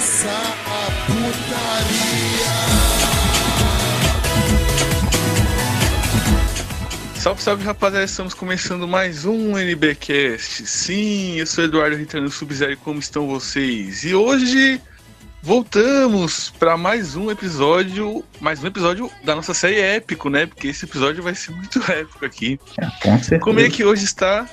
começar a putaria. Salve, salve rapaziada, estamos começando mais um NBcast. Sim, eu sou Eduardo Ritano Sub-Zero, como estão vocês? E hoje voltamos para mais um episódio, mais um episódio da nossa série épico, né? Porque esse episódio vai ser muito épico aqui. É, com certeza. Como é que hoje está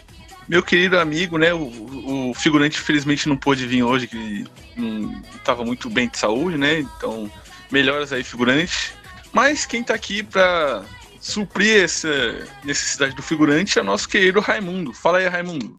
meu querido amigo, né? O, o figurante infelizmente não pôde vir hoje, que não estava muito bem de saúde, né? Então, melhoras aí, figurante. Mas quem tá aqui para suprir essa necessidade do figurante é nosso querido Raimundo. Fala aí, Raimundo.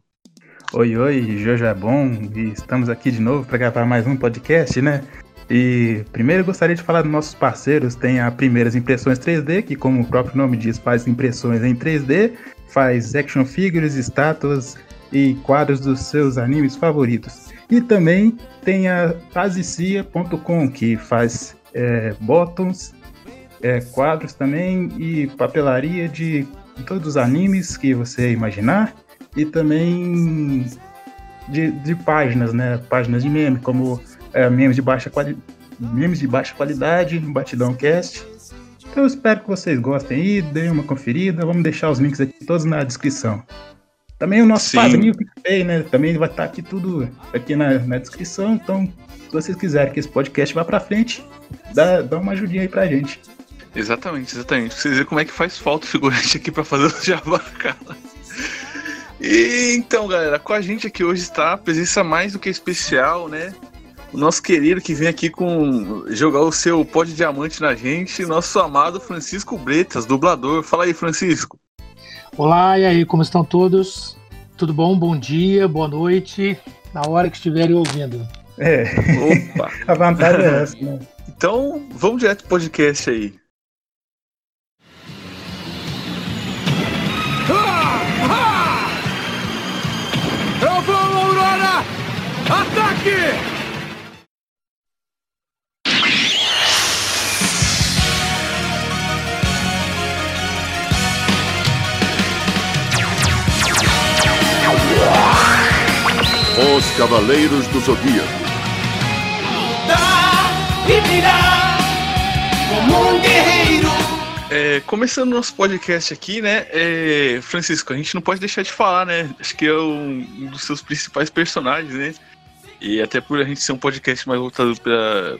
Oi, oi, Jojo é bom e estamos aqui de novo para gravar mais um podcast, né? E primeiro gostaria de falar dos nossos parceiros. Tem a Primeiras Impressões 3D, que como o próprio nome diz, faz impressões em 3D, faz action figures, estátuas e quadros dos seus animes favoritos. E também tem a azicia.com, que faz é, bottoms, é, quadros também e papelaria de todos os animes que você imaginar e também de, de páginas, né? Páginas de meme, como é, memes, de baixa quali memes de baixa qualidade, Batidão Cast. Então eu espero que vocês gostem aí, deem uma conferida. Vamos deixar os links aqui todos na descrição. Também o nosso Sim. padrinho PicPay, né? Também vai estar aqui tudo aqui na, na descrição. Então, se vocês quiserem que esse podcast vá pra frente, dá, dá uma ajudinha aí pra gente. Exatamente, exatamente. Pra vocês verem como é que faz falta o figurante aqui pra fazer o Jabá, cara. E então, galera, com a gente aqui hoje está a presença mais do que especial, né? O nosso querido que vem aqui com jogar o seu pó de diamante na gente, nosso amado Francisco Bretas, dublador. Fala aí, Francisco. Olá, e aí, como estão todos? Tudo bom? Bom dia, boa noite, na hora que estiverem ouvindo. É, Opa! a vantagem é essa, né? Então, vamos direto pro podcast aí. Eu vou, Aurora! Ataque! Os Cavaleiros do Zodíaco. e virar como um guerreiro. É, começando nosso podcast aqui, né? é, Francisco, a gente não pode deixar de falar, né? Acho que é um, um dos seus principais personagens, né? E até por a gente ser um podcast mais voltado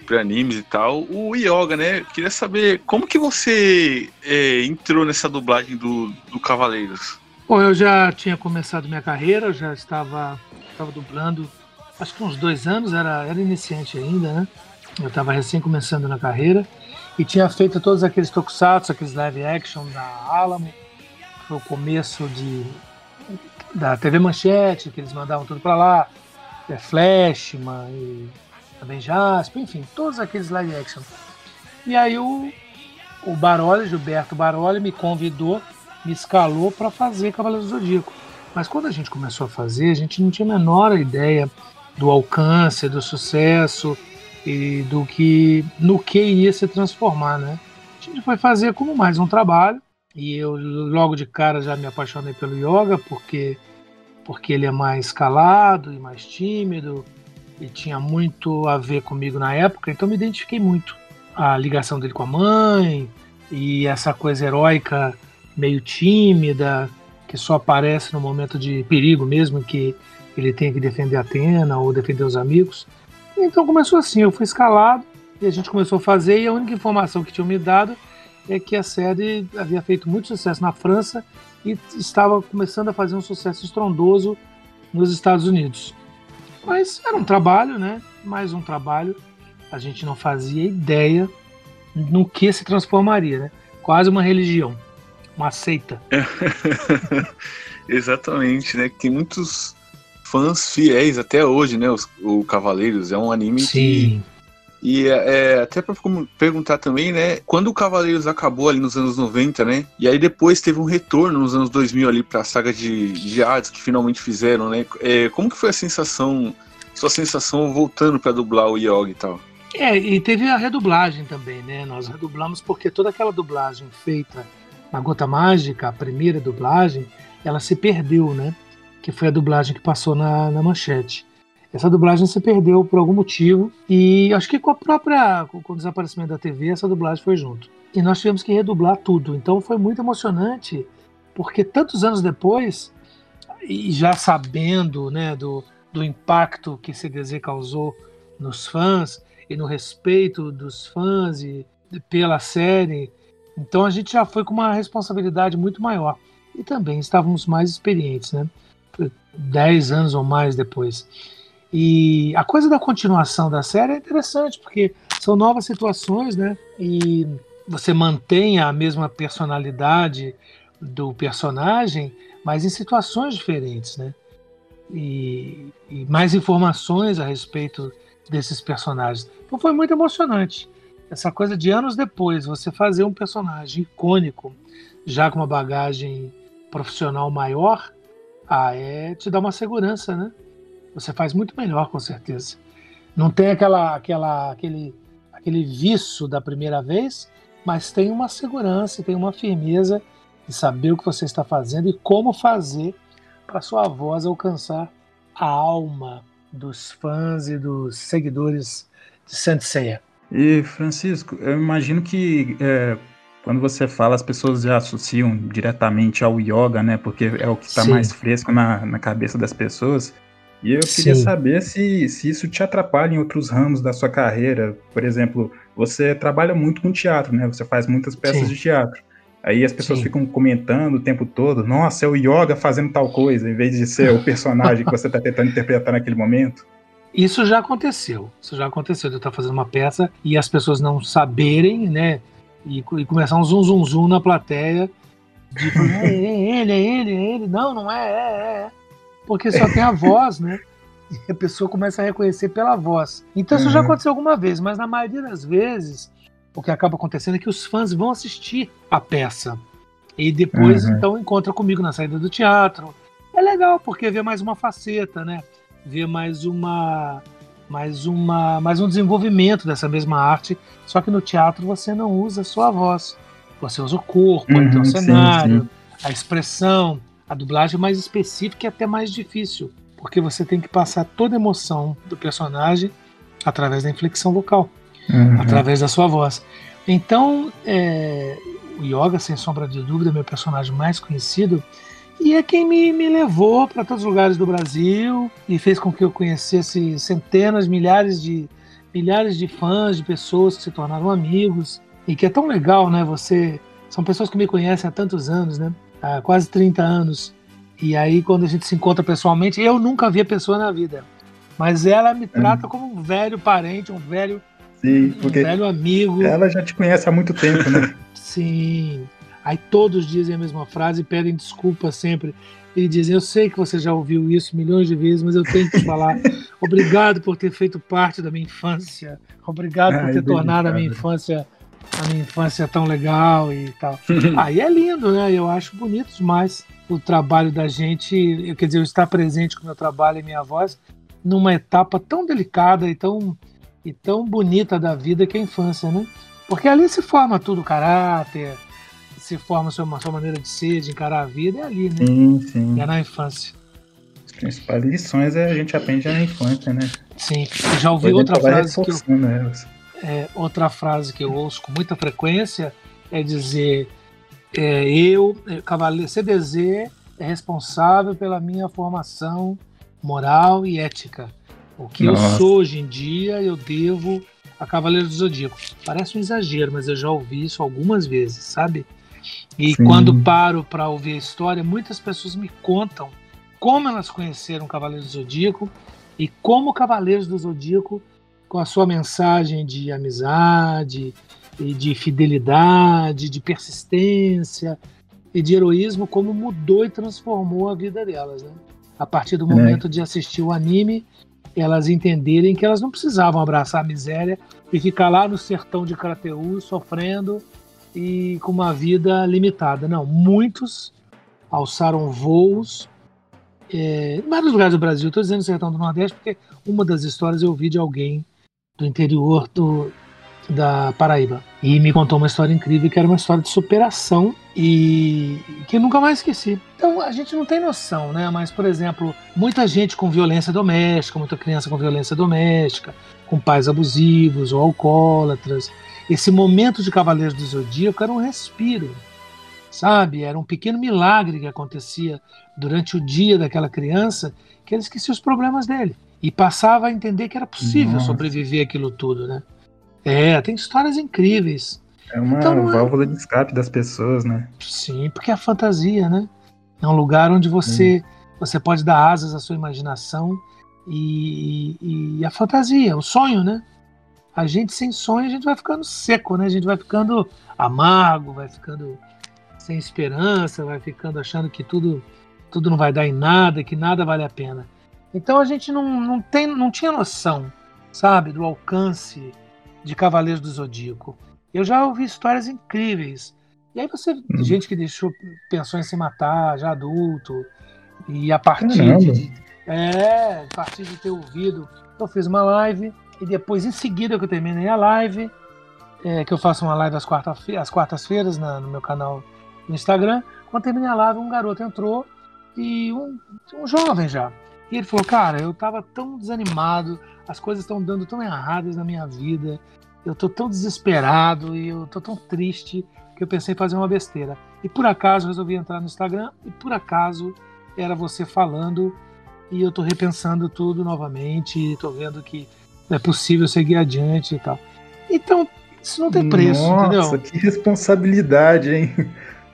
para animes e tal, o Yoga, né? Queria saber como que você é, entrou nessa dublagem do, do Cavaleiros. Bom, eu já tinha começado minha carreira, já estava, estava dublando, acho que uns dois anos, era, era iniciante ainda, né? Eu estava recém começando na carreira e tinha feito todos aqueles tokusatsu, aqueles live action da Alamo, foi o começo de, da TV Manchete, que eles mandavam tudo para lá, é, Flashman e também Jasper, enfim, todos aqueles live action. E aí o, o Baroli, Gilberto Baroli, me convidou, me escalou para fazer Cavaleiros do Zodíaco. Mas quando a gente começou a fazer, a gente não tinha a menor ideia do alcance, do sucesso e do que no que ia se transformar, né? A gente foi fazer como mais um trabalho e eu logo de cara já me apaixonei pelo yoga porque porque ele é mais calado e mais tímido e tinha muito a ver comigo na época, então me identifiquei muito. A ligação dele com a mãe e essa coisa heróica meio tímida que só aparece no momento de perigo mesmo que ele tem que defender Atena ou defender os amigos. Então começou assim, eu fui escalado e a gente começou a fazer e a única informação que tinham me dado é que a série havia feito muito sucesso na França e estava começando a fazer um sucesso estrondoso nos Estados Unidos. Mas era um trabalho, né? Mais um trabalho. A gente não fazia ideia no que se transformaria, né? Quase uma religião, uma seita. Exatamente, né? Tem muitos fãs fiéis até hoje, né? Os, o Cavaleiros é um anime que Sim. E é, é, até pra como- perguntar também, né? Quando o Cavaleiros acabou ali nos anos 90, né? E aí depois teve um retorno nos anos 2000 ali pra saga de, de Hades que finalmente fizeram, né? É, como que foi a sensação, sua sensação voltando pra dublar o Yogi e tal? É, e teve a redublagem também, né? Nós redublamos porque toda aquela dublagem feita na Gota Mágica, a primeira dublagem, ela se perdeu, né? Que foi a dublagem que passou na, na manchete. Essa dublagem se perdeu por algum motivo e acho que com a própria com o desaparecimento da TV essa dublagem foi junto. E nós tivemos que redublar tudo. Então foi muito emocionante porque tantos anos depois e já sabendo, né, do, do impacto que CDZ causou nos fãs e no respeito dos fãs e pela série, então a gente já foi com uma responsabilidade muito maior e também estávamos mais experientes, né? Dez anos ou mais depois. E a coisa da continuação da série é interessante, porque são novas situações, né? E você mantém a mesma personalidade do personagem, mas em situações diferentes, né? E, e mais informações a respeito desses personagens. Então foi muito emocionante. Essa coisa de anos depois, você fazer um personagem icônico, já com uma bagagem profissional maior, ah, é te dá uma segurança, né? Você faz muito melhor, com certeza. Não tem aquela, aquela, aquele, aquele viço da primeira vez, mas tem uma segurança, tem uma firmeza de saber o que você está fazendo e como fazer para sua voz alcançar a alma dos fãs e dos seguidores de Saint Seiya. E Francisco, eu imagino que é, quando você fala, as pessoas já associam diretamente ao yoga, né? Porque é o que está mais fresco na, na cabeça das pessoas. E eu queria Sim. saber se, se isso te atrapalha em outros ramos da sua carreira. Por exemplo, você trabalha muito com teatro, né? Você faz muitas peças Sim. de teatro. Aí as pessoas Sim. ficam comentando o tempo todo, nossa, é o yoga fazendo tal coisa, em vez de ser o personagem que você está tentando interpretar naquele momento. Isso já aconteceu. Isso já aconteceu de eu estar fazendo uma peça e as pessoas não saberem, né? E, e começar um zum zum zum na plateia. De é, é ele, é ele, é ele. Não, não é, é, é porque só tem a voz, né? E a pessoa começa a reconhecer pela voz. Então isso uhum. já aconteceu alguma vez, mas na maioria das vezes o que acaba acontecendo é que os fãs vão assistir a peça e depois uhum. então encontra comigo na saída do teatro. É legal porque vê mais uma faceta, né? Vê mais uma mais uma mais um desenvolvimento dessa mesma arte, só que no teatro você não usa só a voz. Você usa o corpo, uhum, então o cenário, sim, sim. a expressão, a dublagem é mais específica é até mais difícil, porque você tem que passar toda a emoção do personagem através da inflexão vocal, uhum. através da sua voz. Então, é, o Yoga, sem sombra de dúvida, é meu personagem mais conhecido e é quem me, me levou para todos os lugares do Brasil e fez com que eu conhecesse centenas, milhares de milhares de fãs, de pessoas que se tornaram amigos e que é tão legal, né? Você são pessoas que me conhecem há tantos anos, né? há quase 30 anos. E aí, quando a gente se encontra pessoalmente, eu nunca vi a pessoa na vida. Mas ela me trata é. como um velho parente, um velho, Sim, um velho amigo. Ela já te conhece há muito tempo, né? Sim. Aí todos dizem a mesma frase e pedem desculpa sempre. E dizem: Eu sei que você já ouviu isso milhões de vezes, mas eu tenho que te falar. Obrigado por ter feito parte da minha infância. Obrigado por ter tornado a minha infância a minha infância é tão legal e tal. Aí é lindo, né? Eu acho bonito demais o trabalho da gente, quer dizer, eu estar presente com o meu trabalho e minha voz numa etapa tão delicada e tão, e tão bonita da vida que é a infância, né? Porque ali se forma tudo o caráter, se forma sua, sua maneira de ser, de encarar a vida, é ali, né? Sim, sim. É na infância. As principais lições é a gente aprende na infância, né? Sim. Eu já ouvi outra frase que eu, é, outra frase que eu ouço com muita frequência é dizer é, eu, é, Cavaleiro CDZ, é responsável pela minha formação moral e ética. O que Nossa. eu sou hoje em dia, eu devo a Cavaleiro do Zodíaco. Parece um exagero, mas eu já ouvi isso algumas vezes, sabe? E Sim. quando paro para ouvir a história, muitas pessoas me contam como elas conheceram o Cavaleiro do Zodíaco e como o Cavaleiros do Zodíaco com a sua mensagem de amizade e de fidelidade, de persistência e de heroísmo, como mudou e transformou a vida delas. Né? A partir do momento é. de assistir o anime, elas entenderem que elas não precisavam abraçar a miséria e ficar lá no sertão de Crateú sofrendo e com uma vida limitada. Não, muitos alçaram voos é, em vários lugares do Brasil. Estou dizendo sertão do Nordeste porque uma das histórias eu ouvi de alguém do interior do, da Paraíba. E me contou uma história incrível, que era uma história de superação e que eu nunca mais esqueci. Então a gente não tem noção, né? Mas, por exemplo, muita gente com violência doméstica, muita criança com violência doméstica, com pais abusivos ou alcoólatras. Esse momento de Cavaleiros do Zodíaco era um respiro, sabe? Era um pequeno milagre que acontecia durante o dia daquela criança, que ele esquecia os problemas dele e passava a entender que era possível Nossa. sobreviver aquilo tudo, né? É, tem histórias incríveis. É uma Então, é- válvula de escape das pessoas, né? Sim, porque é a fantasia, né? É um lugar onde você você pode dar asas à sua imaginação e, e- e a fantasia, o sonho, né? A gente sem sonho, a gente vai ficando seco, né? A gente vai ficando amargo, vai ficando sem esperança, vai ficando achando que tudo tudo não vai dar em nada, que nada vale a pena. Então a gente não, não, tem, não tinha noção, sabe, do alcance de Cavaleiros do Zodíaco. Eu já ouvi histórias incríveis. E aí você, gente que deixou, pensou em se matar já adulto, e a partir Caramba. de, é, a partir de ter ouvido, eu fiz uma live e depois em seguida que eu terminei a live, é, que eu faço uma live às quarta-fe- às quartas-feiras no meu canal no Instagram, quando terminei a live um garoto entrou e um, um jovem já. E ele falou, cara, eu tava tão desanimado, as coisas estão dando tão erradas na minha vida, eu tô tão desesperado e eu tô tão triste que eu pensei em fazer uma besteira. E por acaso resolvi entrar no Instagram e por acaso era você falando e eu tô repensando tudo novamente, tô vendo que é possível seguir adiante e tal. Então, isso não tem preço, Nossa, entendeu? que responsabilidade, hein?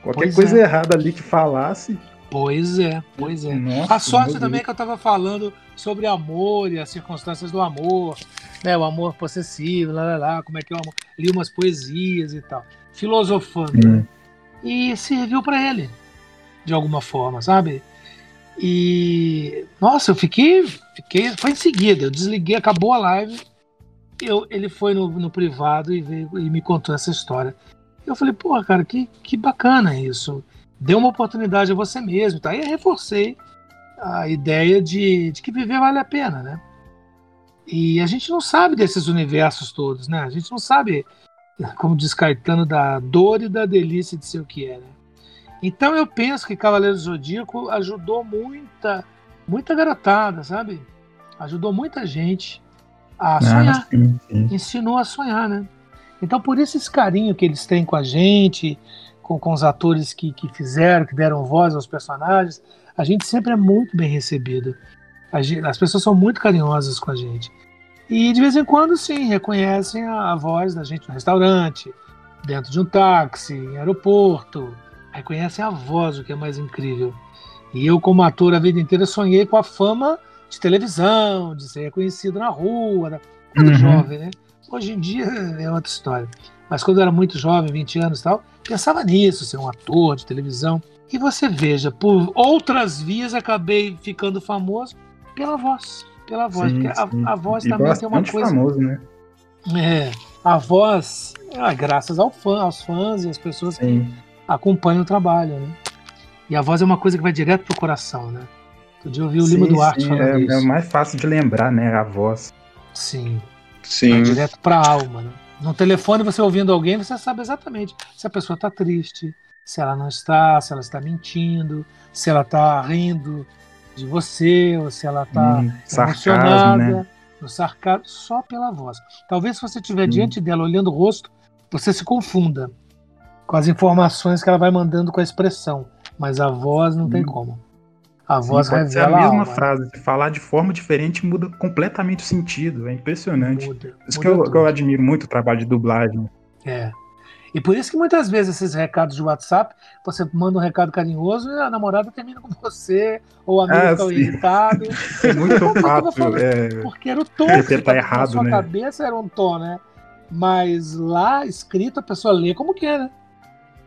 Qualquer Pois coisa é. errada ali que falasse. Pois é, pois é. Nossa, A sorte também é que eu estava falando sobre amor e as circunstâncias do amor, né? O amor possessivo, lá, lá, lá, como é que é o amor. Li umas poesias e tal, filosofando. Hum. E serviu para ele, de alguma forma, sabe? E nossa, eu fiquei, fiquei, foi em seguida, eu desliguei, acabou a live, eu, ele foi no, no privado e, veio, e me contou essa história. Eu falei, pô, cara, que, que bacana isso. Dê uma oportunidade a você mesmo, tá? E eu reforcei a ideia de, de que viver vale a pena, né? E a gente não sabe desses universos todos, né? A gente não sabe, como diz Caetano, da dor e da delícia de ser o que é, né? Então eu penso que Cavaleiro do Zodíaco ajudou muita, muita garotada, sabe? Ajudou muita gente a sonhar Ah, sim, sim. ensinou a sonhar, né? Então, por isso esse carinho que eles têm com a gente, com, com os atores que, que fizeram, que deram voz aos personagens, a gente sempre é muito bem recebido. A gen- as pessoas são muito carinhosas com a gente. E de vez em quando, sim, reconhecem a, a voz da gente no restaurante, dentro de um táxi, em aeroporto. Reconhecem a voz, o que é mais incrível. E eu, como ator, a vida inteira sonhei com a fama de televisão, de ser reconhecido na rua, da- quando Uhum. jovem, né? Hoje em dia é outra história. Mas quando eu era muito jovem, 20 anos e tal, pensava nisso, ser um ator de televisão. E você veja, por outras vias acabei ficando famoso pela voz. Pela voz, Sim, porque a, sim. a voz E também tem uma coisa. famoso, né? É, a voz, ah, graças ao fã, aos fãs e às pessoas que Sim. Acompanham o trabalho, né? E a voz é uma coisa que vai direto pro coração, né? Outro dia eu ouvi o Lima Sim, Duarte sim, falando é, isso. é mais fácil de lembrar, né? A voz. Sim. Vai Sim. direto para a alma. Né? No telefone, você ouvindo alguém, você sabe exatamente se a pessoa está triste, se ela não está, se ela está mentindo, se ela está rindo de você, ou se ela está Hum, sarcasmo, emocionada, né? no sarcasmo, só pela voz. Talvez se você estiver Hum. diante dela, olhando o rosto, você se confunda com as informações que ela vai mandando com a expressão, mas a voz não tem Hum. como. A Sim, voz revela a mesma alma. frase. Se falar de forma diferente, muda completamente o sentido. É impressionante. Muda, isso muda que eu, que eu admiro muito o trabalho de dublagem. É. E por isso que muitas vezes esses recados de WhatsApp, você manda um recado carinhoso e a namorada termina com você, ou o amigo Ah, fica. É muito fácil. É, Porque era o tom Interpretar que tava errado, na sua né? cabeça era um tom, né? Mas lá escrito a pessoa lê como quer, né?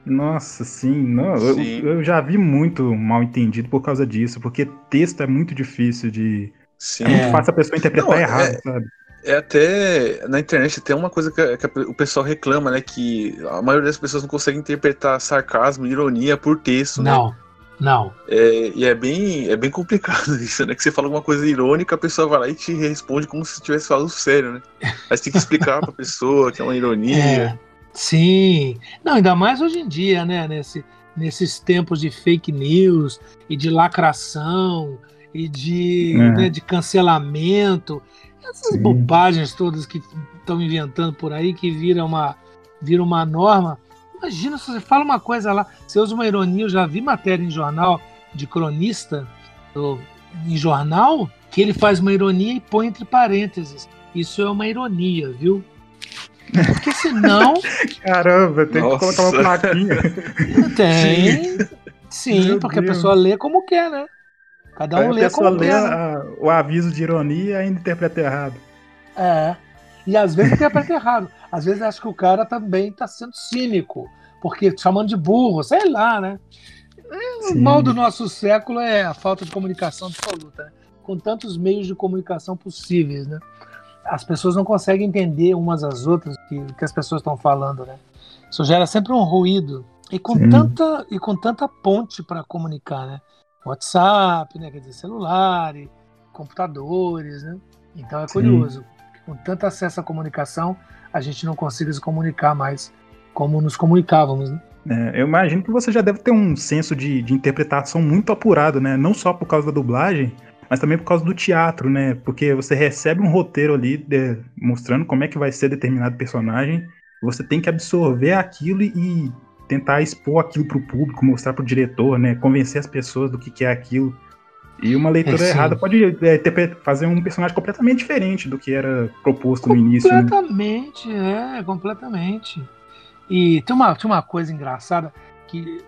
Nossa, sim. Não, eu- Sim. Eu, já vi muito mal entendido por causa disso, porque texto é muito difícil de. Sim. É muito É. fácil a pessoa interpretar Não, é- errado, sabe? É até na internet tem uma coisa que, que o pessoal reclama, né? Que a maioria das pessoas não consegue interpretar sarcasmo, ironia por texto, né? Não. Não. É, e é bem, é bem complicado isso, né? Que você fala alguma coisa irônica, a pessoa vai lá e te responde como se estivesse falando sério, né? Aí você tem que explicar pra pessoa que é uma ironia. É, sim. Não, ainda mais hoje em dia, né? Nesse, nesses tempos de fake news e de lacração e de, É. né, de cancelamento. Essas Sim. bobagens todas que estão inventando por aí, que vira uma, vira uma norma. Imagina se você fala uma coisa lá, você usa uma ironia, eu já vi matéria em jornal de cronista do- em jornal que ele faz uma ironia e põe entre parênteses. Isso é uma ironia, viu? Porque senão Caramba, tem que colocar uma Nossa. plaquinha. tem. Sim, Meu porque Deus. a pessoa lê como quer, né? Cada um a lê como lê quer. né? a- o aviso de ironia e ainda interpreta errado. É. E às vezes interpreta errado. Às vezes acho que o cara também está sendo cínico, porque chamando de burro, sei lá, né? É, O Sim. mal do nosso século é a falta de comunicação absoluta, né? com tantos meios de comunicação possíveis, né? As pessoas não conseguem entender umas às outras o que, que as pessoas estão falando, né? Isso gera sempre um ruído e com Sim. tanta e com tanta ponte para comunicar, né? WhatsApp, né? Quer dizer, celular, e computadores, né? Então é Sim. curioso. que Com tanto acesso à comunicação, a gente não consiga se comunicar mais como nos comunicávamos, né? É, eu imagino que você já deve ter um senso de, de interpretação muito apurado, né? Não só por causa da dublagem, mas também por causa do teatro, né? Porque você recebe um roteiro ali de- mostrando como é que vai ser determinado personagem, você tem que absorver aquilo e tentar expor aquilo pro público, mostrar pro diretor, né? Convencer as pessoas do que, que é aquilo. E uma leitura É, errada pode é, interpre- fazer um personagem completamente diferente do que era proposto no início, né? Completamente, é, completamente. E tem uma, tem uma coisa engraçada que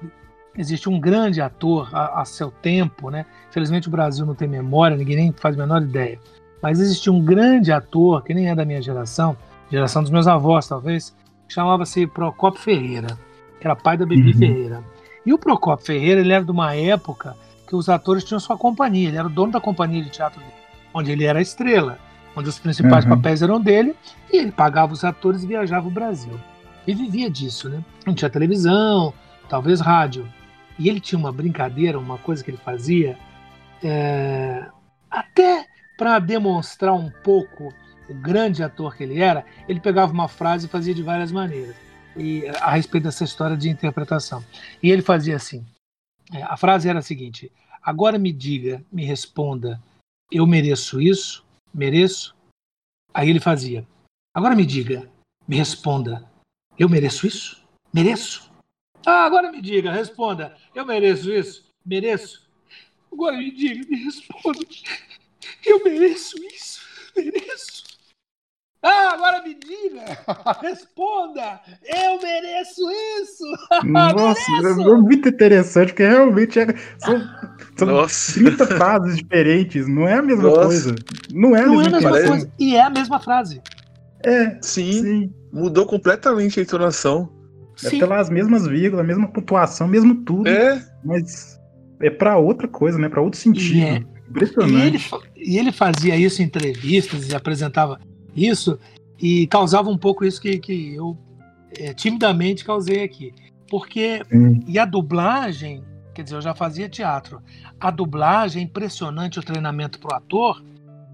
existe um grande ator a, a seu tempo, né? Infelizmente o Brasil não tem memória, ninguém nem faz a menor ideia. Mas existe um grande ator, que nem é da minha geração, geração dos meus avós talvez, que chamava-se Procopio Ferreira, que era pai da Bibi Uhum. Ferreira. E o Procopio Ferreira, ele era de uma época que os atores tinham sua companhia, ele era o dono da companhia de teatro dele, onde ele era a estrela, onde os principais Uhum. papéis eram dele, e ele pagava os atores e viajava o Brasil. E vivia disso, né? Não tinha televisão, talvez rádio. E ele tinha uma brincadeira, uma coisa que ele fazia, é, até para demonstrar um pouco o grande ator que ele era, ele pegava uma frase e fazia de várias maneiras. E a respeito dessa história de interpretação. E ele fazia assim: é, a frase era a seguinte: agora me diga, me responda, eu mereço isso? Mereço? Aí ele fazia: agora me diga, me responda, eu mereço isso? Mereço? Ah, agora me diga, responda, eu mereço isso? Mereço? Agora me diga, me responda, eu mereço isso? Mereço? Ah, agora me diga, responda, eu mereço isso? Nossa, Mereço! é muito interessante, porque realmente é, são, são Nossa. 30 frases diferentes, não é a mesma Nossa. coisa. Não é a Não é a mesma mesma coisa. coisa. E é a mesma frase. É, Sim, sim. mudou completamente a entonação. É pelas mesmas vírgulas, a mesma pontuação, mesmo tudo, É, mas é pra outra coisa, né? Pra outro sentido. E é- E Impressionante. ele, fa- e ele fazia isso em entrevistas e apresentava isso e causava um pouco isso que, que eu é, timidamente causei aqui. Porque, Sim. e a dublagem, quer dizer, eu já fazia teatro, a dublagem é impressionante o treinamento pro ator,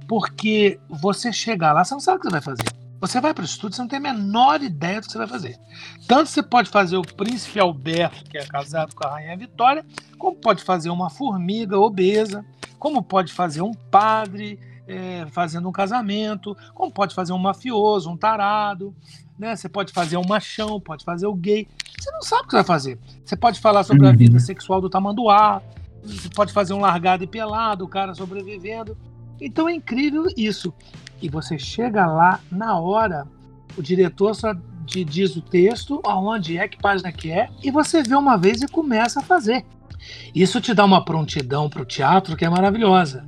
porque você chega lá, você não sabe o que você vai fazer. Você vai para o estúdio, você não tem a menor ideia do que você vai fazer. Tanto você pode fazer o príncipe Alberto, que é casado com a rainha Vitória, como pode fazer uma formiga obesa, como pode fazer um padre é, fazendo um casamento, como pode fazer um mafioso, um tarado, né? Você pode fazer um machão, pode fazer o gay. Você não sabe o que você vai fazer. Você pode falar sobre a Uhum. vida sexual do tamanduá, você pode fazer um largado e pelado, o cara sobrevivendo. Então é incrível isso. E você chega lá na hora, o diretor só te diz o texto, aonde é, que página que é, e você vê uma vez e começa a fazer. Isso te dá uma prontidão para o teatro que é maravilhosa.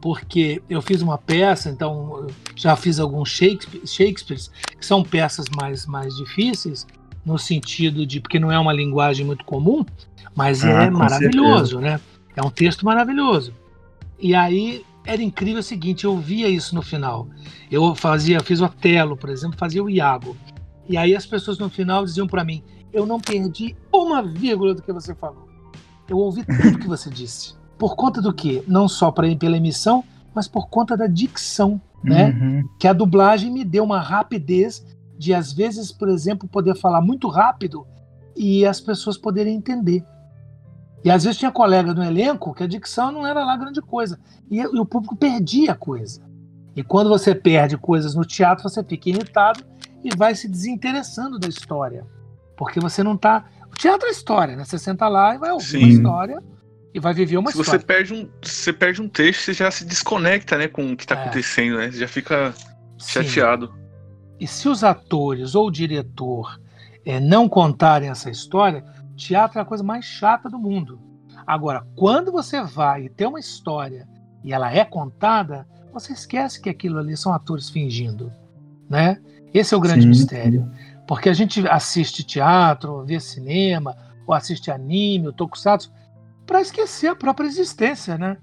Porque eu fiz uma peça, então já fiz alguns Shakespeare, Shakespeares, que são peças mais, mais difíceis, no sentido de, porque não é uma linguagem muito comum, mas Ah, é maravilhoso, né? É um texto maravilhoso. E aí era incrível o seguinte, eu via isso no final. Eu fazia, fiz o Otelo, por exemplo, fazia o Iago. E aí as pessoas no final diziam para mim: "Eu não perdi uma vírgula do que você falou. Eu ouvi tudo que você disse. Por conta do quê? Não só pra, pela emissão, mas por conta da dicção, né? Uhum. Que a dublagem me deu uma rapidez de, às vezes, por exemplo, poder falar muito rápido e as pessoas poderem entender. E às vezes tinha colega no elenco que a dicção não era lá grande coisa. E, e o público perdia a coisa. E quando você perde coisas no teatro, você fica irritado e vai se desinteressando da história. Porque você não tá. O teatro é história, né? Você senta lá e vai ouvir uma Sim. história e vai viver uma Se você história. perde um, você perde um texto, você já se desconecta, né, com o que tá É. acontecendo, né? Você já fica Sim. chateado. E se os atores ou o diretor eh, não contarem essa história, teatro é a coisa mais chata do mundo. Agora, quando você vai e tem uma história e ela é contada, você esquece que aquilo ali são atores fingindo, né? Esse é o grande Sim, mistério. Porque a gente assiste teatro, ou vê cinema, ou assiste anime, ou tokusatsu, para esquecer a própria existência, né?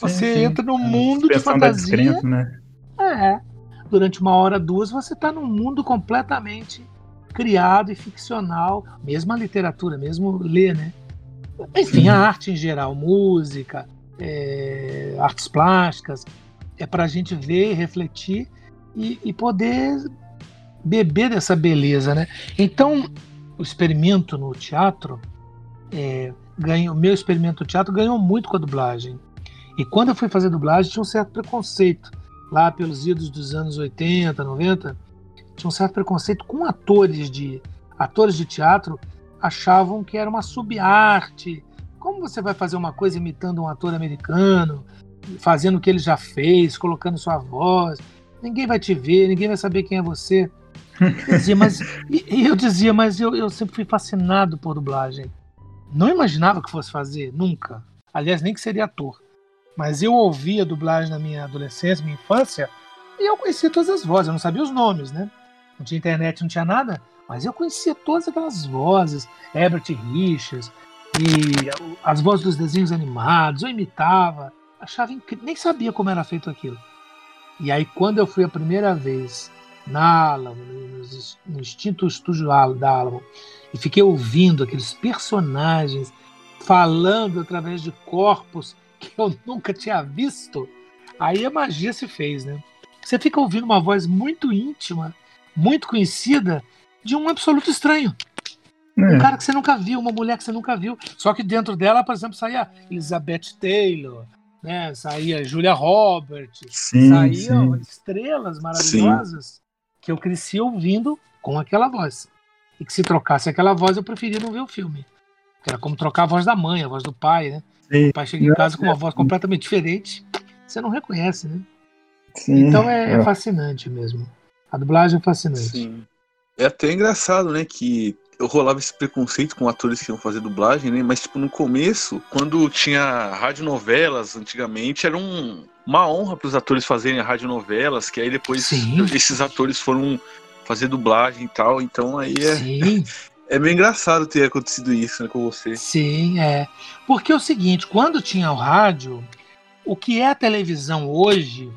Você sim. entra num A mundo de da fantasia descrença, né? é. Durante uma hora, duas, você está num mundo completamente criado e ficcional, mesmo a literatura, mesmo ler, né? Enfim, a arte em geral, música, é, artes plásticas, é para a gente ver, refletir e, e poder beber dessa beleza, né? Então, o experimento no teatro, é, ganhou, meu experimento no teatro ganhou muito com a dublagem. E quando eu fui fazer dublagem, tinha um certo preconceito lá pelos idos dos anos 80, 90, tinha um certo preconceito com atores de atores de teatro achavam que era uma subarte. Como você vai fazer uma coisa imitando um ator americano, fazendo o que ele já fez, colocando sua voz? Ninguém vai te ver, ninguém vai saber quem é você. Eu dizia, mas, e, eu dizia, mas eu, eu sempre fui fascinado por dublagem. Não imaginava que fosse fazer, nunca. Aliás, nem que seria ator. Mas eu ouvia dublagem na minha adolescência, minha infância, e eu conhecia todas as vozes, eu não sabia os nomes, né? Não tinha internet, não tinha nada, mas eu conhecia todas aquelas vozes, Herbert Richards, e as vozes dos desenhos animados, eu imitava, achava incrível, nem sabia como era feito aquilo. E aí, quando eu fui a primeira vez na Alamo, no, Instinto Estúdio da Alamo, e fiquei ouvindo aqueles personagens falando através de corpos que eu nunca tinha visto, aí a magia se fez, né? Você fica ouvindo uma voz muito íntima, muito conhecida, de um absoluto estranho. Um É. cara que você nunca viu, uma mulher que você nunca viu. Só que dentro dela, por exemplo, saía Elizabeth Taylor, né? saía Julia Roberts, Sim, saíam sim. estrelas maravilhosas que eu cresci ouvindo com aquela voz. E que se trocasse aquela voz, eu preferia não ver o filme. Era como trocar a voz da mãe, a voz do pai, né? Sim. O pai chega em casa com uma voz completamente diferente, você não reconhece, né? Sim. Então é, é É. fascinante mesmo. A dublagem é fascinante. Sim. É até engraçado, né, que eu rolava esse preconceito com atores que iam fazer dublagem, né? Mas, tipo, no começo, quando tinha radionovelas, antigamente, era um- uma honra para os atores fazerem radionovelas, que aí depois Sim. esses atores foram fazer dublagem e tal. Então aí é, Sim, é meio engraçado ter acontecido isso né, com você. sim, é. Porque é o seguinte, quando tinha o rádio, o que é a televisão hoje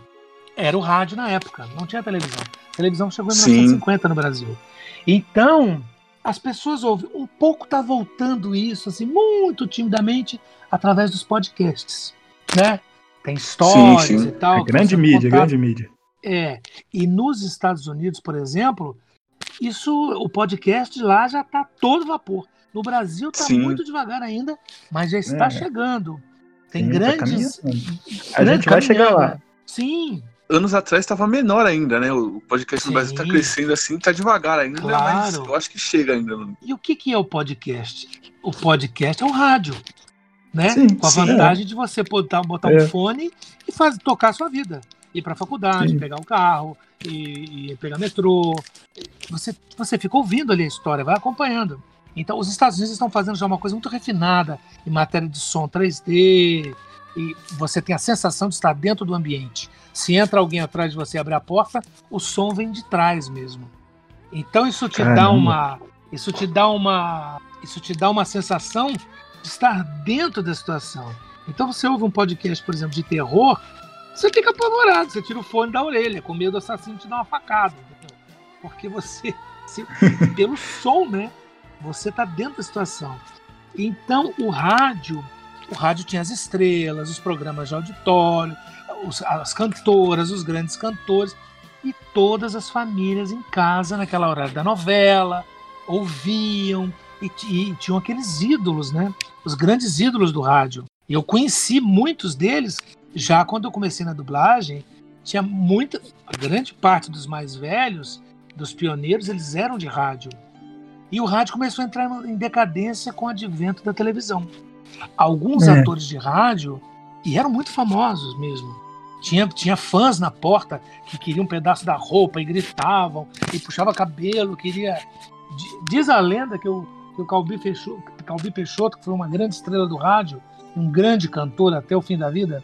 era o rádio na época, não tinha televisão. A televisão chegou em Sim. 1950 no Brasil. Então, as pessoas ouvem, um pouco tá voltando isso, assim, muito timidamente, através dos podcasts, né? Tem histórias Sim, sim. e tal. É grande mídia, contadas. grande mídia. É, e nos Estados Unidos, por exemplo, isso, o podcast lá já está todo vapor. No Brasil está muito devagar ainda, mas já está É. chegando. Tem Sim, tá grandes. A gente vai chegar lá. Sim, Anos atrás estava menor ainda, né? O podcast no Sim. Brasil está crescendo assim, tá devagar ainda, mas Claro. eu acho que chega ainda. e o que, que é o podcast? O podcast é um rádio, né? Sim, Com a sim. vantagem de você botar, botar É. um fone e faz, tocar a sua vida. Ir para a faculdade, Sim. pegar o carro, e, e pegar metrô. Você, você fica ouvindo ali a história, vai acompanhando. Então, os Estados Unidos estão fazendo já uma coisa muito refinada em matéria de som 3D, e você tem a sensação de estar dentro do ambiente. Se entra alguém atrás de você e abre a porta, o som vem de trás mesmo. Então isso te dá Caramba. uma, isso te dá uma, isso te dá uma sensação de estar dentro da situação. Então você ouve um podcast, por exemplo, de terror, você fica apavorado, você tira o fone da orelha, com medo do assassino te dar uma facada, entendeu? porque você, se- pelo som, né? Você tá dentro da situação. Então o rádio, o rádio tinha as estrelas, os programas de auditório, os, as cantoras, os grandes cantores e todas as famílias em casa naquela hora da novela ouviam e, e tinham aqueles ídolos, né? Os grandes ídolos do rádio. E eu conheci muitos deles já quando eu comecei na dublagem. Tinha muita, a grande parte dos mais velhos, dos pioneiros, eles eram de rádio. E o rádio começou a entrar em decadência com o advento da televisão. Alguns é. atores de rádio, e eram muito famosos mesmo, tinha, tinha fãs na porta que queriam um pedaço da roupa e gritavam, e puxava cabelo, queria. Diz a lenda que o, que o Calbi, Peixoto, Calbi Peixoto, que foi uma grande estrela do rádio, um grande cantor até o fim da vida,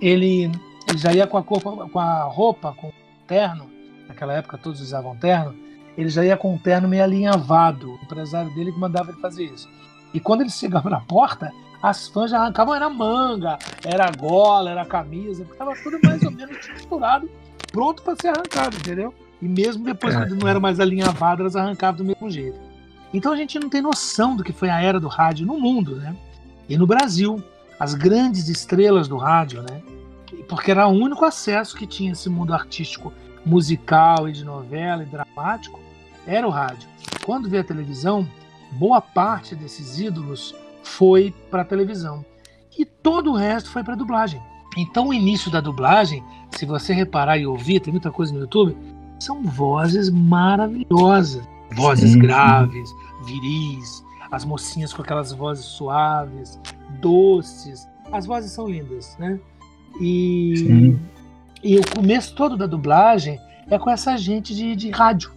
ele, ele já ia com a, com a roupa, com o terno, naquela época todos usavam terno, ele já ia com o terno meio alinhavado, o empresário dele que mandava ele fazer isso. E quando ele chegava na porta, as fãs já arrancavam, era manga, era gola, era camisa, estava tudo mais ou menos misturado, pronto para ser arrancado, entendeu? E mesmo depois, quando não era mais alinhavado, elas arrancavam do mesmo jeito. Então a gente não tem noção do que foi a era do rádio no mundo, né? E no Brasil, as grandes estrelas do rádio, né? Porque era o único acesso que tinha esse mundo artístico, musical e de novela e dramático, era o rádio. Quando veio a televisão, boa parte desses ídolos foi para a televisão. E todo o resto foi para dublagem. Então, o início da dublagem, se você reparar e ouvir, tem muita coisa no YouTube, são vozes maravilhosas. Vozes sim, graves, viris, as mocinhas com aquelas vozes suaves, doces. As vozes são lindas, né? E, e o começo todo da dublagem é com essa gente de, de rádio.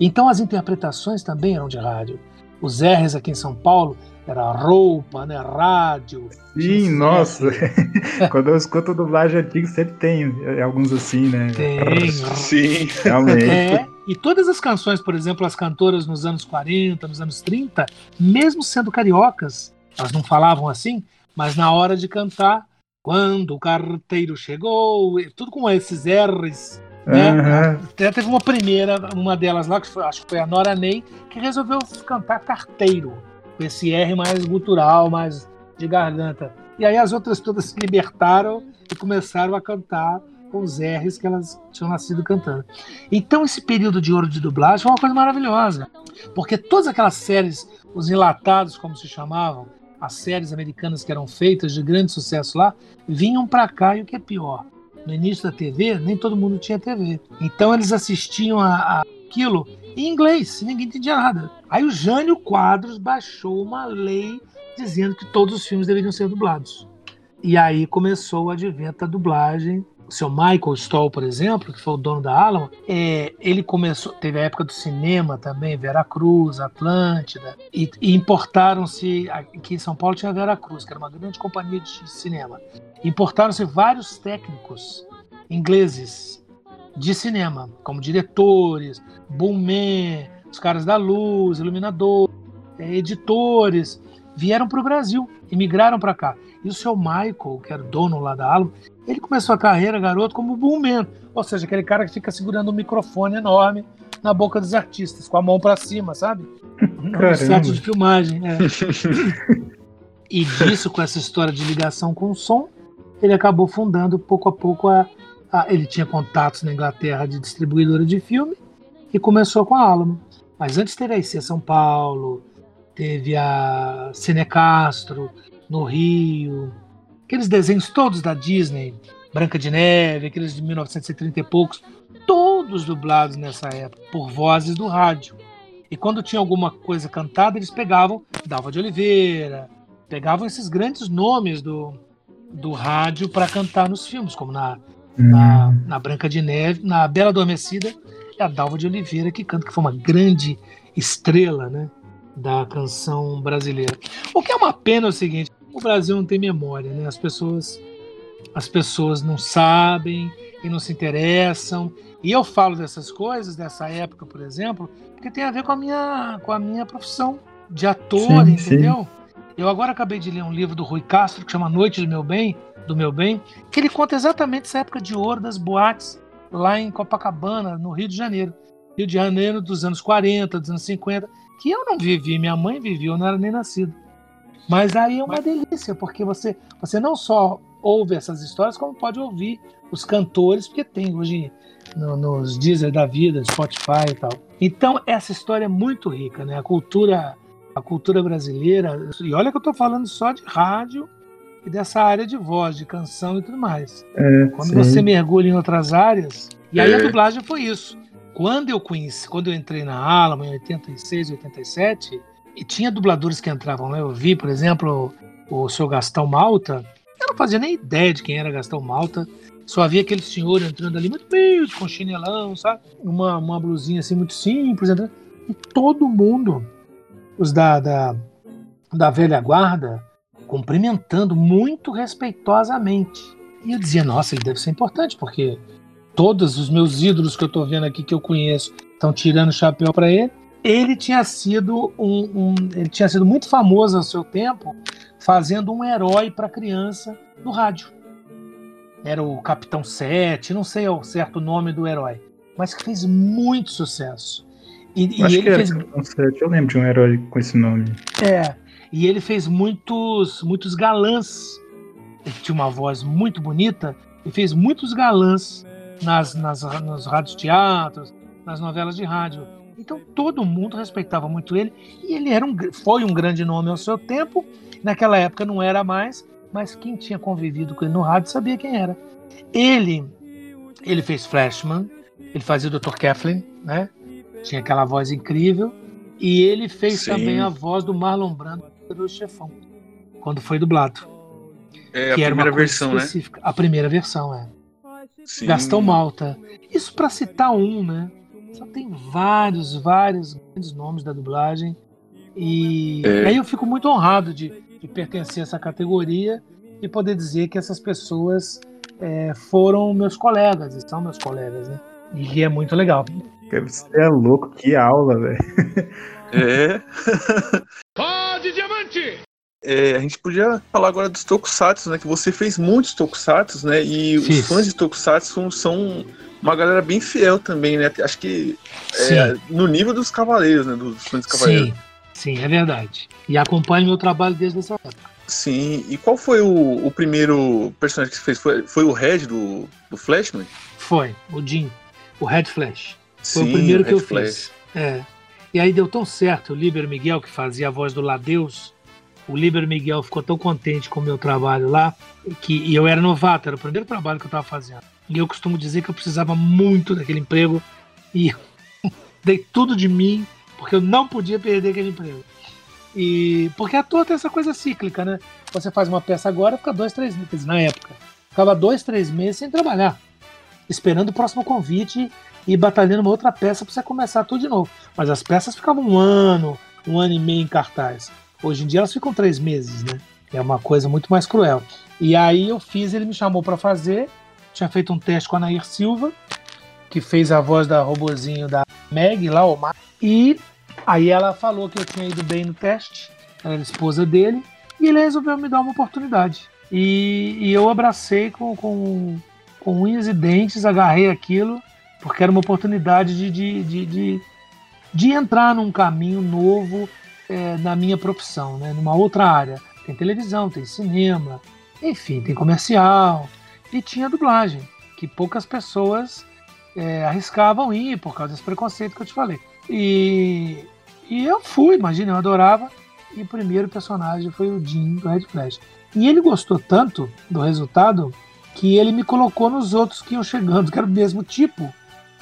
Então as interpretações também eram de rádio. Os R's aqui em São Paulo era roupa, né? Rádio. Sim, nossa. Quando eu escuto dublagem antiga, sempre tem é, alguns assim, né? Tem. Sim. Realmente. É, e todas as canções, por exemplo, as cantoras nos anos 40, nos anos 30, mesmo sendo cariocas, elas não falavam assim, mas na hora de cantar, quando o carteiro chegou, tudo com esses R's né? Uhum. Até teve uma primeira, uma delas lá, que foi, acho que foi a Nora Ney, que resolveu cantar carteiro com esse R mais gutural, mais de garganta. E aí as outras todas se libertaram e começaram a cantar com os R's que elas tinham nascido cantando. Então esse período de ouro de dublagem foi uma coisa maravilhosa, porque todas aquelas séries, os enlatados como se chamavam, as séries americanas que eram feitas de grande sucesso lá, vinham para cá e o que é pior, no início da TV, nem todo mundo tinha TV. Então eles assistiam a, a aquilo em inglês, ninguém entendia nada. Aí o Jânio Quadros baixou uma lei dizendo que todos os filmes deveriam ser dublados. E aí começou o advento da dublagem. O seu Michael Stoll, por exemplo, que foi o dono da Alamo, é, ele começou, teve a época do cinema também, Veracruz, Atlântida, e, e importaram-se, aqui em São Paulo tinha Veracruz, que era uma grande companhia de cinema. Importaram-se vários técnicos ingleses de cinema, como diretores, boomman, os caras da luz, iluminador, é, editores, vieram para o Brasil, imigraram para cá. E o seu Michael, que era dono lá da Alamo, ele começou a carreira, garoto, como boomman, ou seja, aquele cara que fica segurando um microfone enorme na boca dos artistas, com a mão para cima, sabe? No set de filmagem. É. e disso, com essa história de ligação com o som, ele acabou fundando pouco a pouco a, ele tinha contatos na Inglaterra de distribuidora de filme e começou com a Alamo. Mas antes teve a IC São Paulo, teve a Cine Castro no Rio, aqueles desenhos todos da Disney, Branca de Neve, aqueles de 1930 e poucos, todos dublados nessa época por vozes do rádio. E quando tinha alguma coisa cantada, eles pegavam Dalva de Oliveira, pegavam esses grandes nomes do, do rádio para cantar nos filmes, como na na, hum. na Branca de Neve, na Bela Adormecida, é a Dalva de Oliveira que canta, que foi uma grande estrela né, da canção brasileira. O que é uma pena é o seguinte: o Brasil não tem memória, né? As pessoas, as pessoas não sabem e não se interessam. E eu falo dessas coisas, dessa época, por exemplo, porque tem a ver com a minha, com a minha profissão de ator, sim, entendeu? Sim. Eu agora acabei de ler um livro do Rui Castro que chama Noite do Meu Bem, do meu bem, que ele conta exatamente essa época de ouro das boates lá em Copacabana, no Rio de Janeiro. Rio de Janeiro dos anos 40, dos anos 50, que eu não vivi, minha mãe vivia, eu não era nem nascido. Mas aí é uma delícia, porque você, você não só ouve essas histórias, como pode ouvir os cantores, porque tem hoje no, nos Deezer da vida, Spotify e tal. Então, essa história é muito rica, né? A cultura, a cultura brasileira, e olha que eu estou falando só de rádio e dessa área de voz, de canção e tudo mais. É, Quando sim. você mergulha em outras áreas, e aí É. a dublagem foi isso. Quando eu conheci, quando eu entrei na Alamo em 86, 87, e tinha dubladores que entravam lá, eu vi, por exemplo, o, o seu Gastão Malta, eu não fazia nem ideia de quem era Gastão Malta, só havia aquele senhor entrando ali muito humilde, com chinelão, sabe? Uma, uma blusinha assim muito simples, entrando, e todo mundo, os da, da, da velha guarda, cumprimentando muito respeitosamente. E eu dizia, nossa, ele deve ser importante, porque todos os meus ídolos que eu tô vendo aqui, que eu conheço, estão tirando o chapéu para ele. Ele tinha sido um, um- ele tinha sido muito famoso ao seu tempo, fazendo um herói para criança no rádio. Era o Capitão Sete, não sei o certo nome do herói, mas que fez muito sucesso. E, e Acho ele que era fez Capitão 7, eu lembro de um herói com esse nome. é, e ele fez muitos, muitos galãs. Ele tinha uma voz muito bonita e fez muitos galãs nas, nas, nos rádios teatros, nas novelas de rádio. Então todo mundo respeitava muito ele e ele era um, foi um grande nome ao seu tempo. Naquela época não era mais, mas quem tinha convivido com ele no rádio sabia quem era. Ele, ele fez Flashman, ele fazia o Dr. Kathleen, né? Tinha aquela voz incrível. E ele fez Sim. também a voz do Marlon Brando do Chefão, quando foi dublado. É a que era uma primeira coisa versão, né? específica. A primeira versão, é. Sim. Gastão Malta. Isso para citar um, né? Só tem vários, vários grandes nomes da dublagem. E É. aí eu fico muito honrado de, de pertencer a essa categoria e poder dizer que essas pessoas é, foram meus colegas, e são meus colegas, né? E é muito legal. Você é louco, que aula, velho. É. Pode diamante! É, a gente podia falar agora dos tokusatsu, né? Que você fez muitos tokusatsu, né? E Fiz. os fãs de tokusatsu são uma galera bem fiel também, né? Acho que é, no nível dos cavaleiros, né? Dos fãs dos cavaleiros. Sim, sim, é verdade. E acompanho meu trabalho desde essa época. Sim. E qual foi o, o primeiro personagem que você fez? Foi, foi o Red do, do Flashman? Foi, o Jim, o Red Flash. Foi Sim, o primeiro que Red eu Flash. fiz. É. E aí deu tão certo, o Líbero Miguel, que fazia a voz do Ladeus, o Líbero Miguel ficou tão contente com o meu trabalho lá, que e eu era novato, era o primeiro trabalho que eu estava fazendo. E eu costumo dizer que eu precisava muito daquele emprego e dei tudo de mim, porque eu não podia perder aquele emprego. E porque a toa tem essa coisa cíclica, né? Você faz uma peça agora, fica dois, três meses. Na época, ficava dois, três meses sem trabalhar, esperando o próximo convite e batalhando uma outra peça para você começar tudo de novo. Mas as peças ficavam um ano, um ano e meio em cartaz. Hoje em dia elas ficam três meses, né? É uma coisa muito mais cruel. E aí eu fiz, ele me chamou para fazer. Tinha feito um teste com a Nair Silva, que fez a voz da robozinho da Meg lá, o Mar. E aí ela falou que eu tinha ido bem no teste. Ela era esposa dele. E ele resolveu me dar uma oportunidade. E, e eu abracei com, com, com unhas e dentes, agarrei aquilo porque era uma oportunidade de, de, de, de, de entrar num caminho novo é, na minha profissão, né? numa outra área. Tem televisão, tem cinema, enfim, tem comercial e tinha dublagem, que poucas pessoas é, arriscavam ir por causa desse preconceito que eu te falei. E, e eu fui, imagina, eu adorava. E o primeiro personagem foi o Jim do Red Flash. E ele gostou tanto do resultado que ele me colocou nos outros que iam chegando, que era o mesmo tipo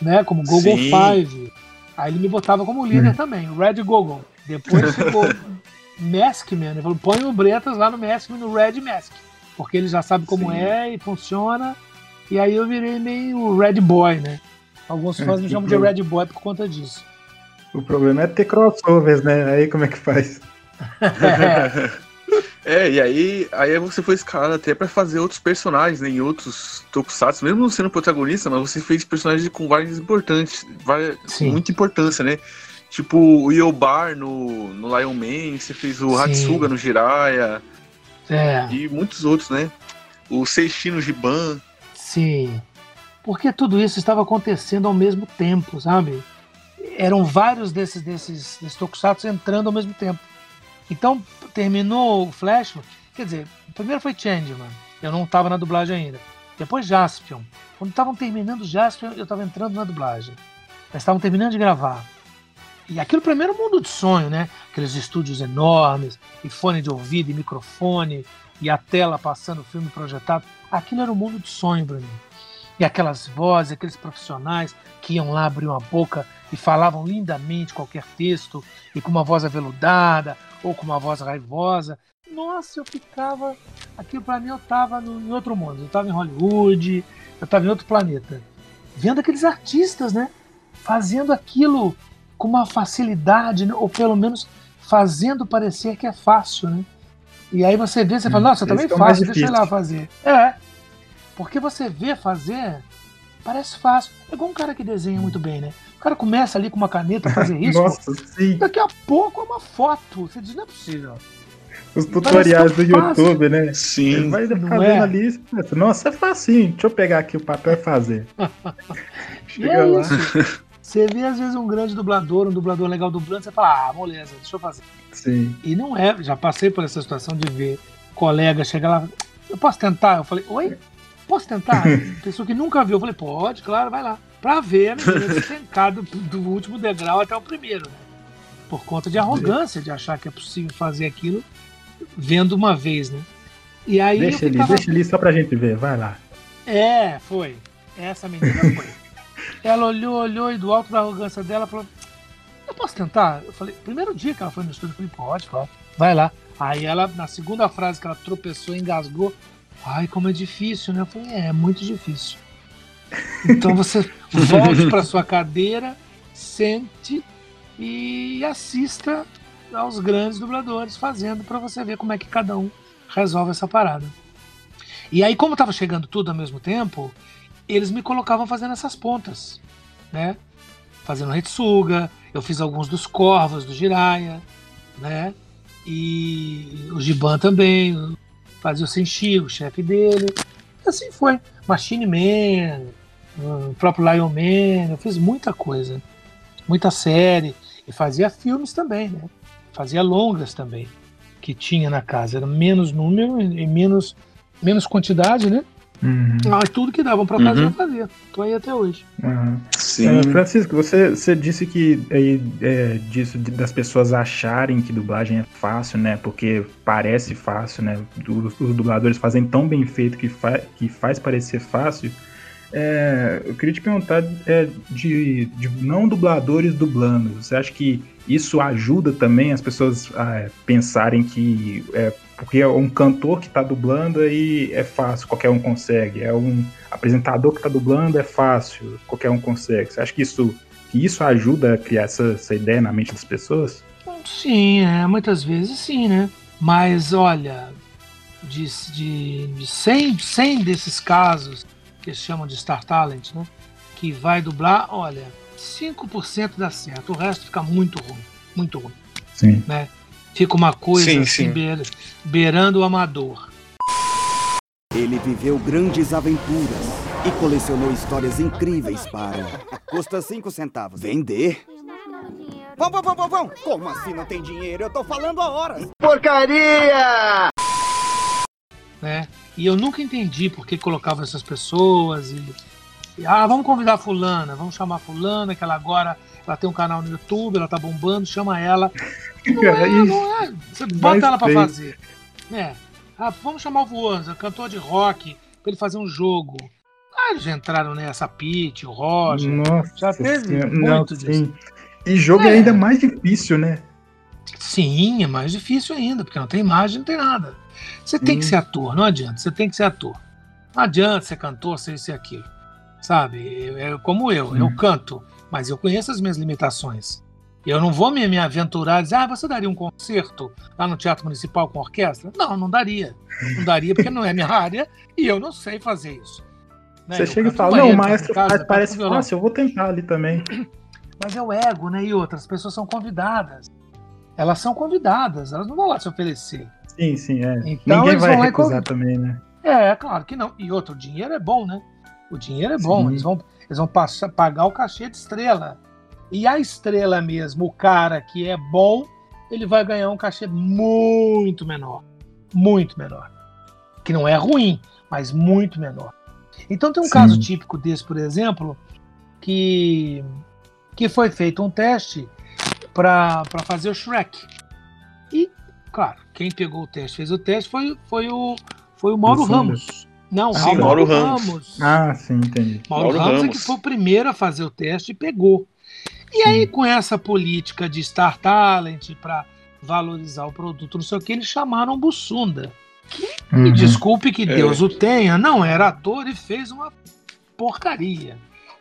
né? Como Google Sim. Five. Aí ele me botava como líder Hum. também, o Red Google. Depois ficou Maskman. Ele falou: põe o Bretas lá no Maskman, no Red Mask. Porque ele já sabe como Sim. é e funciona. E aí eu virei meio Red Boy, né? Alguns fãs me chamam de Red Boy por conta disso. O problema é ter crossovers, né? Aí como é que faz? É, e aí, aí você foi escalado até pra fazer outros personagens, né, em outros tokusatsu, mesmo não sendo protagonista, mas você fez personagens com várias importantes, várias, Sim. muita importância, né? Tipo o Yobar no, no Lion Man, você fez o Sim. Hatsuga no Jiraiya É. e muitos outros, né? O Seishi no Giban. Sim. Porque tudo isso estava acontecendo ao mesmo tempo, sabe? Eram vários desses, desses, desses tokusatsu entrando ao mesmo tempo. Então, terminou o Flash, quer dizer, primeiro foi Changeman, eu não estava na dublagem ainda. Depois Jaspion. Quando estavam terminando Jaspion, eu estava entrando na dublagem. Eles estavam terminando de gravar. E aquilo mim era mundo de sonho, né? Aqueles estúdios enormes, e fone de ouvido, e microfone, e a tela passando o filme projetado. Aquilo era um mundo de sonho para mim. E aquelas vozes, aqueles profissionais que iam lá, abriam a boca e falavam lindamente qualquer texto, e com uma voz aveludada, ou com uma voz raivosa. Nossa, eu ficava. Aquilo para mim eu tava no, em outro mundo. Eu tava em Hollywood, eu tava em outro planeta. Vendo aqueles artistas, né? Fazendo aquilo com uma facilidade, né? ou pelo menos fazendo parecer que é fácil, né? E aí você vê, você fala, nossa, também é fácil, deixa eu ir lá fazer. É. Porque você vê fazer, parece fácil. É igual um cara que desenha muito bem, né? O cara começa ali com uma caneta a fazer isso. Nossa, sim. Daqui a pouco é uma foto. Você diz, não é possível. Os tutoriais do YouTube, né? Sim. Ele vai fazendo é? ali. e pensa, Nossa, é facinho. Deixa eu pegar aqui o papel e fazer. E Chega é lá. isso. Você vê, às vezes, um grande dublador, um dublador legal dublando, você fala, ah, moleza, deixa eu fazer. Sim. E não é, já passei por essa situação de ver colega chegar lá, eu posso tentar? Eu falei, oi? Posso tentar? Pessoa que nunca viu, eu falei, pode, claro, vai lá. Pra ver a menina despencar do, do último degrau até o primeiro, né? Por conta de arrogância, de achar que é possível fazer aquilo vendo uma vez, né? E aí Deixa ficava- deixa ali só pra gente ver. Vai lá. É, foi. Essa menina foi. Ela olhou, olhou e do alto da arrogância dela falou: Eu posso tentar? Eu falei, primeiro dia que ela foi no estúdio, eu falei, pode, claro. Vai lá. Aí ela, na segunda frase que ela tropeçou engasgou, ai, como é difícil, né? Eu falei, é, é muito difícil. Então você volte para sua cadeira, sente e assista aos grandes dubladores fazendo para você ver como é que cada um resolve essa parada. E aí, como estava chegando tudo ao mesmo tempo, eles me colocavam fazendo essas pontas, né? Fazendo Retsuga, eu fiz alguns dos Corvos do Jiraiya, né? E o Giban também, fazia o Senshi, o chefe dele. E assim foi. Machine Man, o próprio Lion Man, eu fiz muita coisa, muita série. E fazia filmes também, né? Fazia longas também, que tinha na casa. Era menos número e menos, menos quantidade, né? Uhum, Mas tudo que davam pra fazer, Uhum. eu fazia. Tô aí até hoje. uhum. Sim. É, Francisco, você, você disse que aí, é, disso de- das pessoas acharem que dublagem é fácil, né? Porque parece fácil, né? Os, os dubladores fazem tão bem feito que, fa que faz parecer fácil. É, eu queria te perguntar é, de, de não dubladores dublando. Você acha que isso ajuda também as pessoas a pensarem que é porque é um cantor que está dublando aí é fácil, qualquer um consegue. É um apresentador que está dublando é fácil, qualquer um consegue. Você acha que isso, que isso ajuda a criar essa, essa ideia na mente das pessoas? Sim, é, muitas vezes sim, né? Mas olha, de, de, de 100, 100 desses casos que eles chamam de Star Talent, né? Que vai dublar, olha, 5% dá certo, o resto fica muito ruim, muito ruim. Sim. Fica uma coisa Sim, assim, sim. beira- beirando o amador. Ele viveu grandes aventuras e colecionou histórias incríveis para. Custa cinco centavos. Vender? Vão, vão, vão, vão, vão! Como assim não tem dinheiro? Eu tô falando há horas! né? E eu nunca entendi por que colocavam essas pessoas e, e, ah, vamos convidar fulana, vamos chamar fulana, que ela agora ela tem um canal no YouTube, ela tá bombando, chama ela. Não é, não é. Você bota ela pra sei. fazer. É. Ah, vamos chamar o Voanza, cantor de rock, pra ele fazer um jogo. Ah, eles entraram nessa, Pete, o Roger. Nossa, Já teve Senhora. muito Não, disso. sim. E jogo é. É. ainda mais difícil, né? Sim, é mais difícil ainda, porque não tem imagem, não tem nada. Você tem que Sim. ser ator, não adianta, você tem que ser ator. Não adianta ser cantor, ser isso e aquilo. Sabe? É como eu, eu Hum. canto, mas eu conheço as minhas limitações. Eu não vou me, me aventurar e dizer, ah, você daria um concerto lá no Teatro Municipal com orquestra? Não, não daria. Não daria porque não é minha área e eu não sei fazer isso. Né? Você Eu chega e fala, não, o maestro casa, parece fácil, eu vou tentar ali também. Mas é o ego, né? E outras pessoas são convidadas. Elas são convidadas, elas não vão lá se oferecer. Sim, sim, é. Então Ninguém eles vai recusar também, né? É, claro que não. E outro, o dinheiro é bom, né? O dinheiro é bom. Sim. Eles vão, eles vão passar, pagar o cachê de estrela. E a estrela mesmo, o cara que é bom, ele vai ganhar um cachê muito menor. Muito menor. Que não é ruim, mas muito menor. Então tem um Sim. caso típico desse, por exemplo, que, que foi feito um teste para fazer o Shrek. E, claro, quem pegou o teste, fez o teste, foi, foi, o, foi o Mauro. Ramos. Não, Sim, o Mauro Mauro Ramos. Ramos. Ah, sim, entendi. Mauro, Mauro Ramos, é Ramos. que foi o primeiro a fazer o teste e pegou. E aí, com essa política de Star Talent para valorizar o produto, não sei o que, eles chamaram o Bussunda. Me Uhum. desculpe que É. Deus o tenha, não era ator e fez uma porcaria.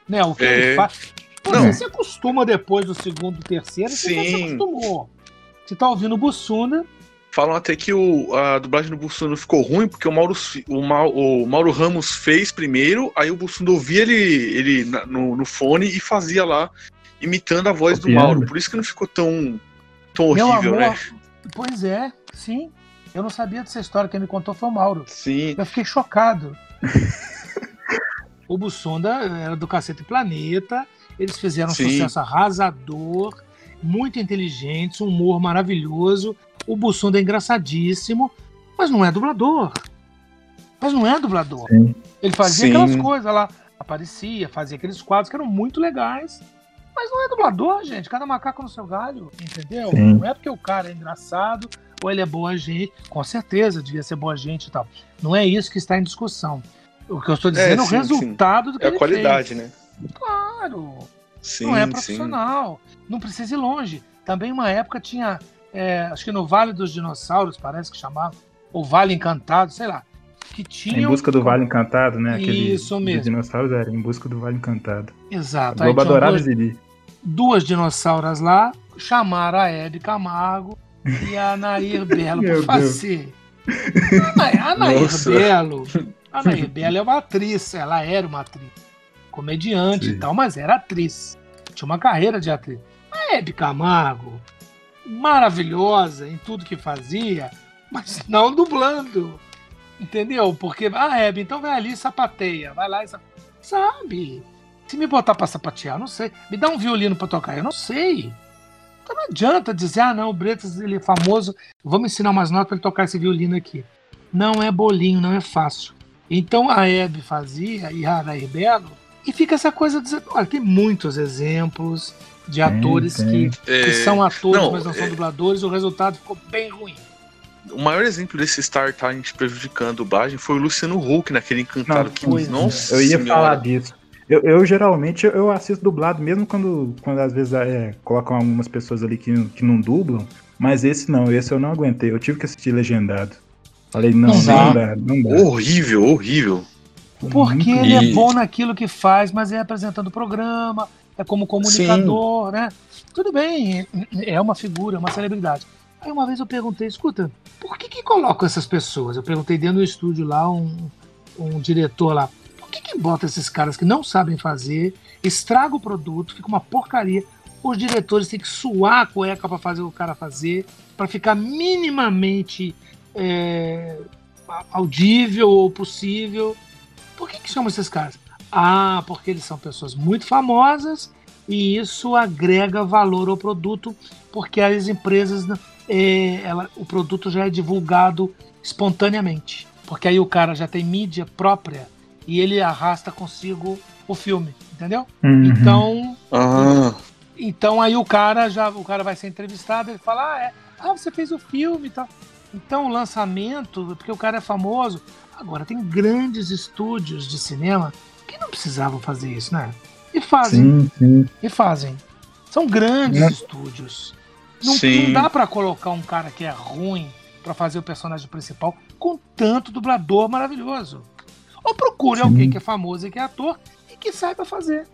Né? O que É. ele faz. Pô, Não. Você se acostuma depois do segundo, terceiro, você já se Sim. acostumou. Você tá ouvindo o Bussunda, Falam até que o, a dublagem do Bussunda ficou ruim porque o Mauro, o, Mau- o Mauro Ramos fez primeiro, aí o Bussunda ouvia ele, ele na- no, no fone e fazia lá, imitando a voz do Copiando. Mauro. Por isso que não ficou tão, tão meu horrível, amor. né? Pois é, sim. Eu não sabia dessa história, quem me contou foi o Mauro. Sim. Eu fiquei chocado. o Bussunda era do Cacete Planeta. Eles fizeram um Sim. sucesso arrasador, muito inteligentes, um humor maravilhoso. O Bussunda é engraçadíssimo, mas não é dublador. Mas não é dublador. Sim. Ele fazia Sim. aquelas coisas lá, aparecia, fazia aqueles quadros que eram muito legais. Mas não é dublador, gente. Cada macaco no seu galho, entendeu? Sim. Não é porque o cara é engraçado ou ele é boa gente. Com certeza devia ser boa gente e tal. Não é isso que está em discussão. O que eu estou dizendo é, o sim, resultado do que É a ele qualidade, fez. né? Claro. Sim, não é sim. profissional. Não precisa ir longe. Também uma época tinha, é, acho que no Vale dos Dinossauros, parece que chamava, ou Vale Encantado, sei lá, que tinha Em busca do Vale Encantado, né? Aquele Isso dos mesmo. dinossauros era Em busca do Vale Encantado. Exato. A Aí Globo adorava Ziri. Duas dinossauras lá, chamaram a Hebe Camargo e a Nair Belo para fazer. A Nair, a Nair Nossa. Belo, a Nair Belo é uma atriz, ela era uma atriz, comediante Sim. e tal, mas era atriz. Tinha uma carreira de atriz. A Hebe Camargo, maravilhosa em tudo que fazia, mas não dublando. Entendeu? Porque, ah, Hebe, então vai ali e sapateia. Vai lá e sapateia. Sabe? Se me botar pra sapatear, eu não sei. Me dá um violino pra tocar, eu não sei. Então não adianta dizer, ah, não, o Bretas ele é famoso, vamos ensinar umas notas pra ele tocar esse violino aqui. Não é bolinho, não é fácil. Então a Hebe fazia e a Nair Belo, e fica essa coisa de. Olha, tem muitos exemplos de atores tem. Que, É, que são atores, não, mas não são é- dubladores, o resultado ficou bem ruim. O maior exemplo desse Star Talent prejudicando a dublagem foi o Luciano Huck naquele encantado Não, que, é. nossa Eu ia senhora. falar disso. Eu, eu, geralmente eu assisto dublado, mesmo quando, quando às vezes é, colocam algumas pessoas ali que, não- que não dublam. Mas esse não, esse eu não aguentei. Eu tive que assistir legendado. Falei, não, Não não, dá. não dá. Horrível, horrível. Porque Muito- ele é bom naquilo que faz, mas é apresentando o programa, é como comunicador, né? Tudo bem, é uma figura, é uma celebridade. Aí uma vez eu perguntei, escuta, por que que colocam essas pessoas? Eu perguntei dentro do estúdio lá, um, um diretor lá, que que bota esses caras que não sabem fazer, estraga o produto, fica uma porcaria, os diretores têm que suar a cueca para fazer o cara fazer, para ficar minimamente é, audível ou possível. Por que, que chamam esses caras? Ah, porque eles são pessoas muito famosas e isso agrega valor ao produto, porque as empresas, é, ela, o produto já é divulgado espontaneamente. Porque aí o cara já tem mídia própria e ele arrasta consigo o filme, entendeu? Uhum. Então, Ah, então aí o cara já o cara vai ser entrevistado, ele fala: "Ah, é, ah, você fez o filme e tal". Então o lançamento, porque o cara é famoso, agora tem grandes estúdios de cinema que não precisavam fazer isso, né? E fazem, Sim, sim. e fazem. São grandes Não. estúdios. Não, Sim. não dá pra colocar um cara que é ruim pra fazer o personagem principal com tanto dublador maravilhoso. Ou procure Sim. alguém que é famoso e que é ator e que saiba fazer.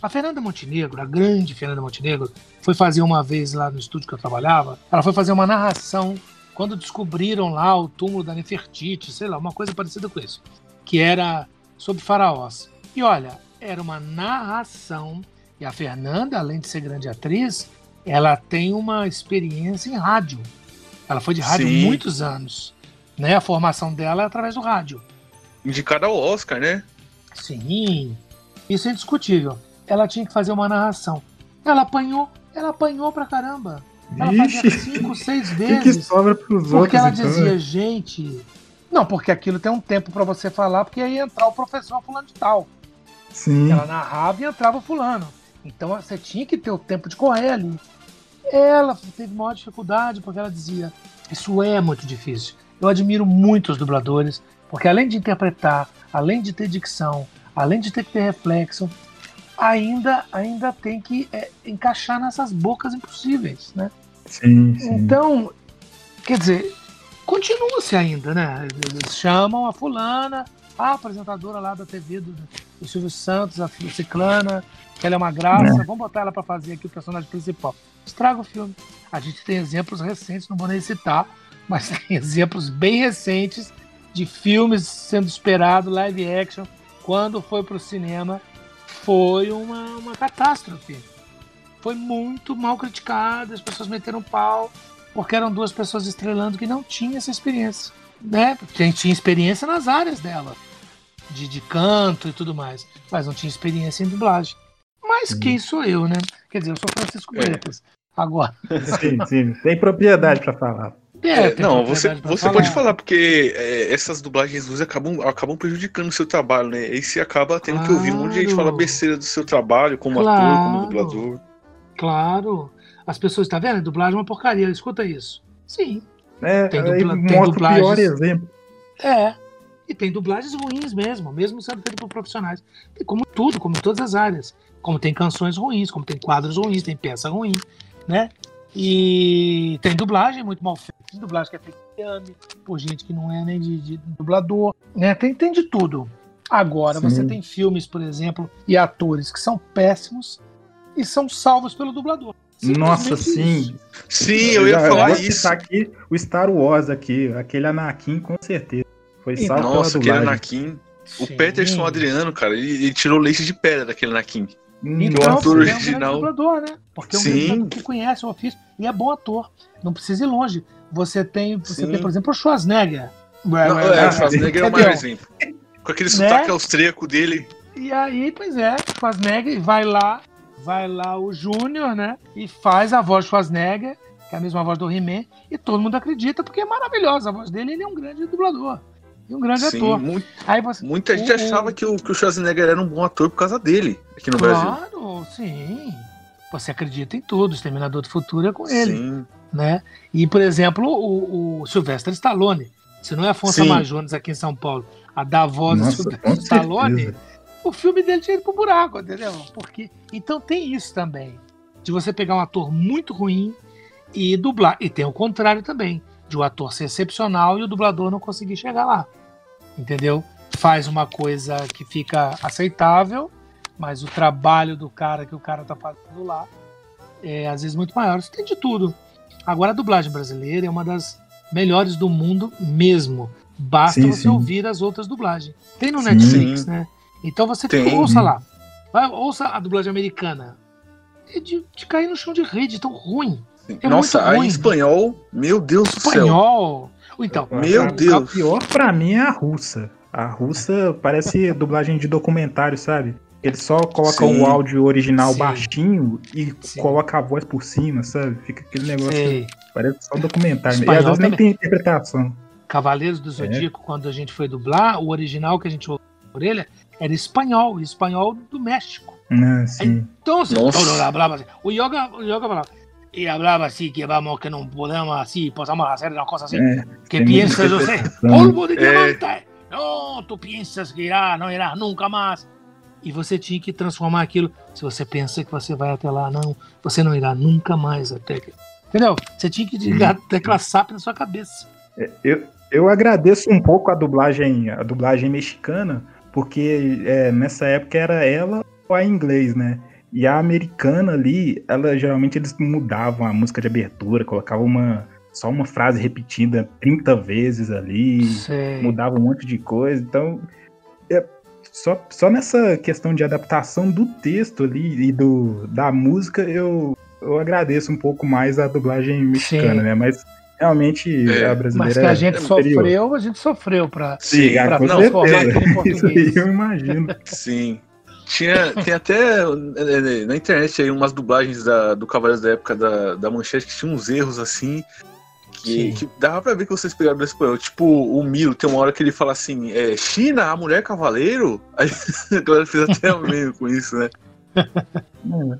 A Fernanda Montenegro, a grande Fernanda Montenegro, foi fazer uma vez lá no estúdio que eu trabalhava, ela foi fazer uma narração quando descobriram lá o túmulo da Nefertiti, sei lá, uma coisa parecida com isso, que era sobre faraós. E olha, era uma narração e a Fernanda, além de ser grande atriz, ela tem uma experiência em rádio. Ela foi de rádio Sim. muitos anos. Né? A formação dela é através do rádio. Indicada ao Oscar, né? Sim, isso é indiscutível. Ela tinha que fazer uma narração. Ela apanhou, ela apanhou pra caramba. Ela Ixi. fazia cinco, seis O que, vezes. que sobra pros Porque outros? ela então, dizia, né? gente. Não, porque aquilo tem um tempo pra você falar, porque aí ia entrar o professor fulano de tal. Sim. Ela narrava e entrava o fulano. Então você tinha que ter o tempo de correr ali. Ela teve maior dificuldade porque ela dizia: Isso é muito difícil. Eu admiro muito os dubladores, porque além de interpretar, além de ter dicção, além de ter que ter reflexo, ainda, ainda tem que é, encaixar nessas bocas impossíveis, né? Sim, sim. Então, quer dizer, continua-se ainda, né? Eles chamam a fulana, a apresentadora lá da TV do, do Silvio Santos, a Ciclana, que ela é uma graça, vamos botar ela pra fazer aqui o personagem principal. Estraga o filme. A gente tem exemplos recentes, não vou nem citar, mas tem exemplos bem recentes de filmes sendo esperado, live action, quando foi pro cinema, foi uma, uma catástrofe. Foi muito mal criticado, as pessoas meteram pau, porque eram duas pessoas estrelando que não tinham essa experiência. Né? Quem tinha experiência nas áreas dela, de, de canto e tudo mais, mas não tinha experiência em dublagem. Mas quem sou eu, né? Quer dizer, eu sou Francisco É. Bretas. Agora. Sim, sim. Tem propriedade pra falar. É, tem não, você, você pode falar, porque é, essas dublagens ruins acabam, acabam prejudicando o seu trabalho, né? Aí você acaba tendo que ouvir um monte de gente Claro. falar besteira do seu trabalho, como ator, Claro. como dublador. Claro. As pessoas, tá vendo? Dublagem é uma porcaria, escuta isso. Sim, É, Tem dubla- tem mostra o pior dublagens. exemplo. É. E tem dublagens ruins mesmo, mesmo sendo feito por profissionais. Tem como tudo, como em todas as áreas. Como tem canções ruins, como tem quadros ruins, tem peça ruim, né? E tem dublagem muito mal feita. Tem dublagem que é feita de ame, por gente que não é nem de, de dublador, né? Tem, tem de tudo. Agora, Sim. você tem filmes, por exemplo, e atores que são péssimos e são salvos pelo dublador. Nossa, sim. isso. Sim, eu ia falar vou isso. aqui o Star Wars aqui, aquele Anakin com certeza. Foi salvo pela Nossa, aquele dublagem. Anakin. O Sim. Peterson Adriano, cara, ele, ele tirou leite de pedra daquele Anakin. Hum, Então, o ator porque original- É um grande dublador, né? Porque é um Sim. que conhece o ofício e é bom ator. Não precisa ir longe. Você tem, você Sim. tem por exemplo, o Schwarzenegger. Não, é, o Schwarzenegger é o maior exemplo. Com aquele Né? sotaque austríaco dele. E aí, pois é, Schwarzenegger vai lá, vai lá o Júnior, né? E faz a voz do Schwarzenegger, que é a mesma voz do He-Man, e todo mundo acredita porque é maravilhosa a voz dele. Ele é um grande dublador. E um grande Sim, ator. mu- Aí você. muita gente o- achava que o, que o Schwarzenegger era um bom ator por causa dele, aqui no Brasil. Claro, sim. Você acredita em tudo. O Exterminador do Futuro é com ele. Sim. né? E, por exemplo, o, o Sylvester Stallone, se não é Afonso. Amazonas aqui em São Paulo, a dar voz do Nossa, com Sylvester Stallone, certeza. o filme dele tinha ido pro buraco, entendeu? Porque, então tem isso também, de você pegar um ator muito ruim e dublar. E tem o contrário também, de o ator ser excepcional e o dublador não conseguir chegar lá, entendeu? Faz uma coisa que fica aceitável, mas o trabalho do cara que o cara tá fazendo lá é às vezes muito maior. Isso tem de tudo. Agora a dublagem brasileira é uma das melhores do mundo mesmo. Basta Sim, você sim. ouvir as outras dublagens. Tem no Sim. Netflix, né? Então você Tem. ouça lá. Vai, ouça a dublagem americana. É de, de cair no chão de rede, tão ruim. É Nossa, ruim. espanhol, meu Deus do céu. Espanhol. Ou Então, Meu a, Deus. A pior pra mim é a russa. A russa parece dublagem de documentário, sabe? Ele só coloca Sim. o áudio original Sim. baixinho e Sim. coloca a voz por cima, sabe? Fica aquele negócio. sei. Parece só documentário. E Espanhol às vezes nem também. tem interpretação. Cavaleiros do Zodíaco, quando a gente foi dublar, o original que a gente ouviu na orelha era espanhol, espanhol do México. Né, sim. Entonces, Nossa. todo hablaba así. O yoga, o yoga. Y hablaba así, que vamos, que no podemos así, podemos hacer una cosa así. É, que piensas, yo sé, polvo de É. diamante. No, tu piensas que irá, não irá nunca mais. E você tinha que transformar aquilo. Se você pensa que você vai até lá, não, você não irá nunca mais até. que- Entendeu? Você tinha que ligar a tecla SAP na sua cabeça. Eu, eu agradeço um pouco a dublagem, a dublagem mexicana, porque é, nessa época era ela ou a inglês, né? E a americana ali, ela geralmente eles mudavam a música de abertura, colocavam uma só uma frase repetida 30 vezes ali, Sei. mudava um monte de coisa. Então, é, só, só nessa questão de adaptação do texto ali e do, da música, eu, eu agradeço um pouco mais a dublagem mexicana, Sim. né? Mas realmente É. a Mas brasileira que a é gente superior. sofreu, a gente sofreu pra, Sim, pra com não, transformar aquilo em Isso aí português. eu imagino. Sim. Tinha, tem até é, é, na internet aí umas dublagens da, do Cavaleiros da época da, da Manchete que tinha uns erros assim. Que, que, dava pra ver que vocês pegaram do espanhol. Tipo, o Milo tem uma hora que ele fala assim: é, China, a mulher cavaleiro? Aí a galera fez até o meio com isso, né?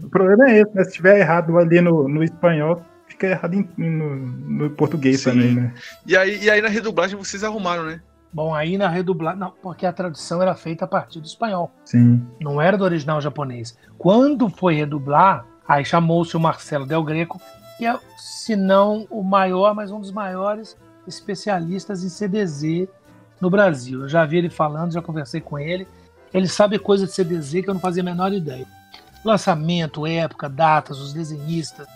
o problema é esse, né? Se tiver errado ali no, no espanhol, fica errado em, no, no, português Sim. também, né? E aí, e aí na redublagem vocês arrumaram, né? Bom, aí na redublagem. Não, porque a tradução era feita a partir do espanhol. Sim. Não era do original japonês. Quando foi redublar, aí chamou-se o Marcelo Del Greco, que é, se não o maior, mas um dos maiores especialistas em CDZ no Brasil. Eu já vi ele falando, já conversei com ele. Ele sabe coisa de CDZ que eu não fazia a menor ideia. Lançamento, época, datas, os desenhistas,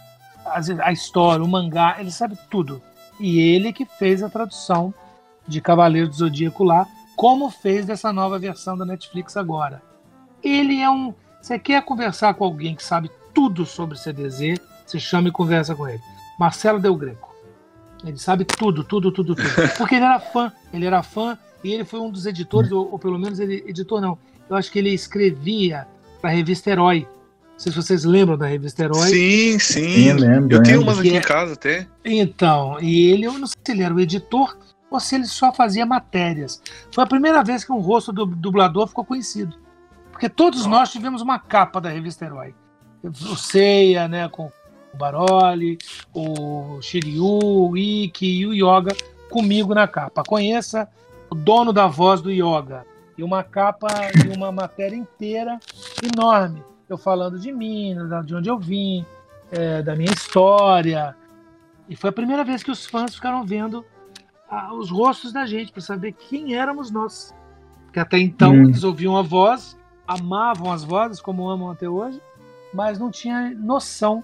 a história, o mangá, ele sabe tudo. E ele que fez a tradução de Cavaleiro do Zodíaco lá, como fez dessa nova versão da Netflix agora. Ele é um. Você quer conversar com alguém que sabe tudo sobre CDZ, você chama e conversa com ele. Marcelo Del Greco. Ele sabe tudo, tudo, tudo, tudo. Porque ele era fã. Ele era fã e ele foi um dos editores, ou, ou pelo menos ele editor não. Eu acho que ele escrevia para a revista Herói. Não sei se vocês lembram da revista Herói. Sim, sim. Eu, lembro, eu tenho umas aqui em é casa até. Então, e ele, eu não sei se ele era o editor ou se ele só fazia matérias. Foi a primeira vez que um rosto do dublador ficou conhecido. Porque todos nós tivemos uma capa da revista Herói. O Seiya, né, com o Baroli, o Shiryu, o Ikki e o Yoga comigo na capa. Conheça o dono da voz do Yoga. E uma capa e uma matéria inteira enorme. Eu falando de mim, de onde eu vim, é, da minha história. E foi a primeira vez que os fãs ficaram vendo os rostos da gente, para saber quem éramos nós. Que até então hum. eles ouviam a voz, amavam as vozes, como amam até hoje, mas não tinha noção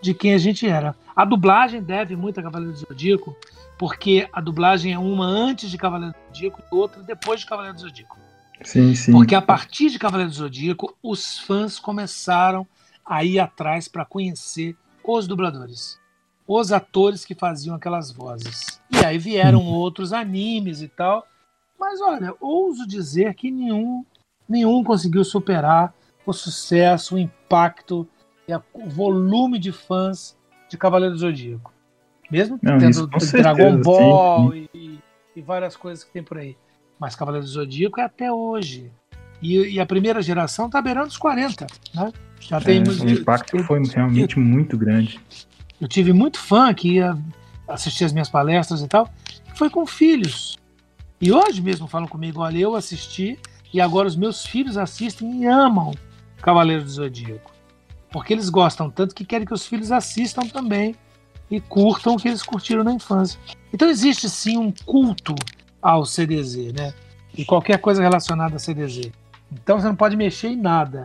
de quem a gente era. A dublagem deve muito a Cavaleiro do Zodíaco, porque a dublagem é uma antes de Cavaleiro do Zodíaco e outra depois de Cavaleiro do Zodíaco. Sim, sim. Porque a partir de Cavaleiro do Zodíaco, os fãs começaram a ir atrás para conhecer os dubladores os atores que faziam aquelas vozes. E aí vieram uhum. outros animes e tal. Mas olha, ouso dizer que nenhum, nenhum conseguiu superar o sucesso, o impacto e a, o volume de fãs de Cavaleiro do Zodíaco. Mesmo Não, tendo Dragon Ball e, e, várias coisas que tem por aí. Mas Cavaleiro do Zodíaco é até hoje. E, e a primeira geração está beirando os 40. Né? Já tem, é, o impacto foi realmente muito grande. Eu tive muito fã que ia assistir as minhas palestras e tal, foi com filhos. E hoje mesmo falam comigo, olha, eu assisti e agora os meus filhos assistem e amam Cavaleiro do Zodíaco. Porque eles gostam tanto que querem que os filhos assistam também e curtam o que eles curtiram na infância. Então existe sim um culto ao CDZ, né? E qualquer coisa relacionada a CDZ. Então você não pode mexer em nada.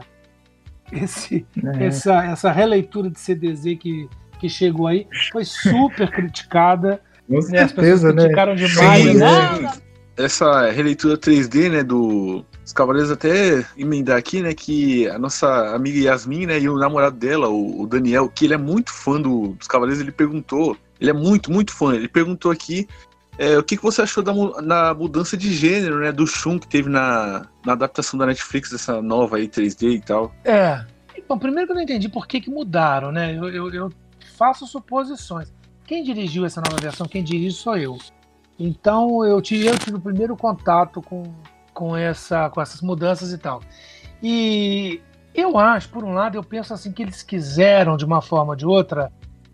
Esse, é. essa, essa releitura de CDZ que que chegou aí foi super criticada. Com né? certeza, né? criticaram demais. Sim, né? Essa releitura 3D, né, do os Cavaleiros até emendar aqui, né, que a nossa amiga Yasmin, né, e o namorado dela, o, o Daniel, que ele é muito fã do, dos Cavaleiros, ele perguntou, ele é muito, muito fã, ele perguntou aqui é, o que, que você achou da na mudança de gênero, né, do Shun que teve na, na adaptação da Netflix dessa nova aí 3D e tal. É, Bom, primeiro que eu não entendi por que, que mudaram, né? Eu, eu, eu, faço suposições. Quem dirigiu essa nova versão, quem dirige sou eu. Então eu tive, eu tive o primeiro contato com, com, essa, com essas mudanças e tal. E eu acho, por um lado, eu penso assim que eles quiseram, de uma forma ou de outra,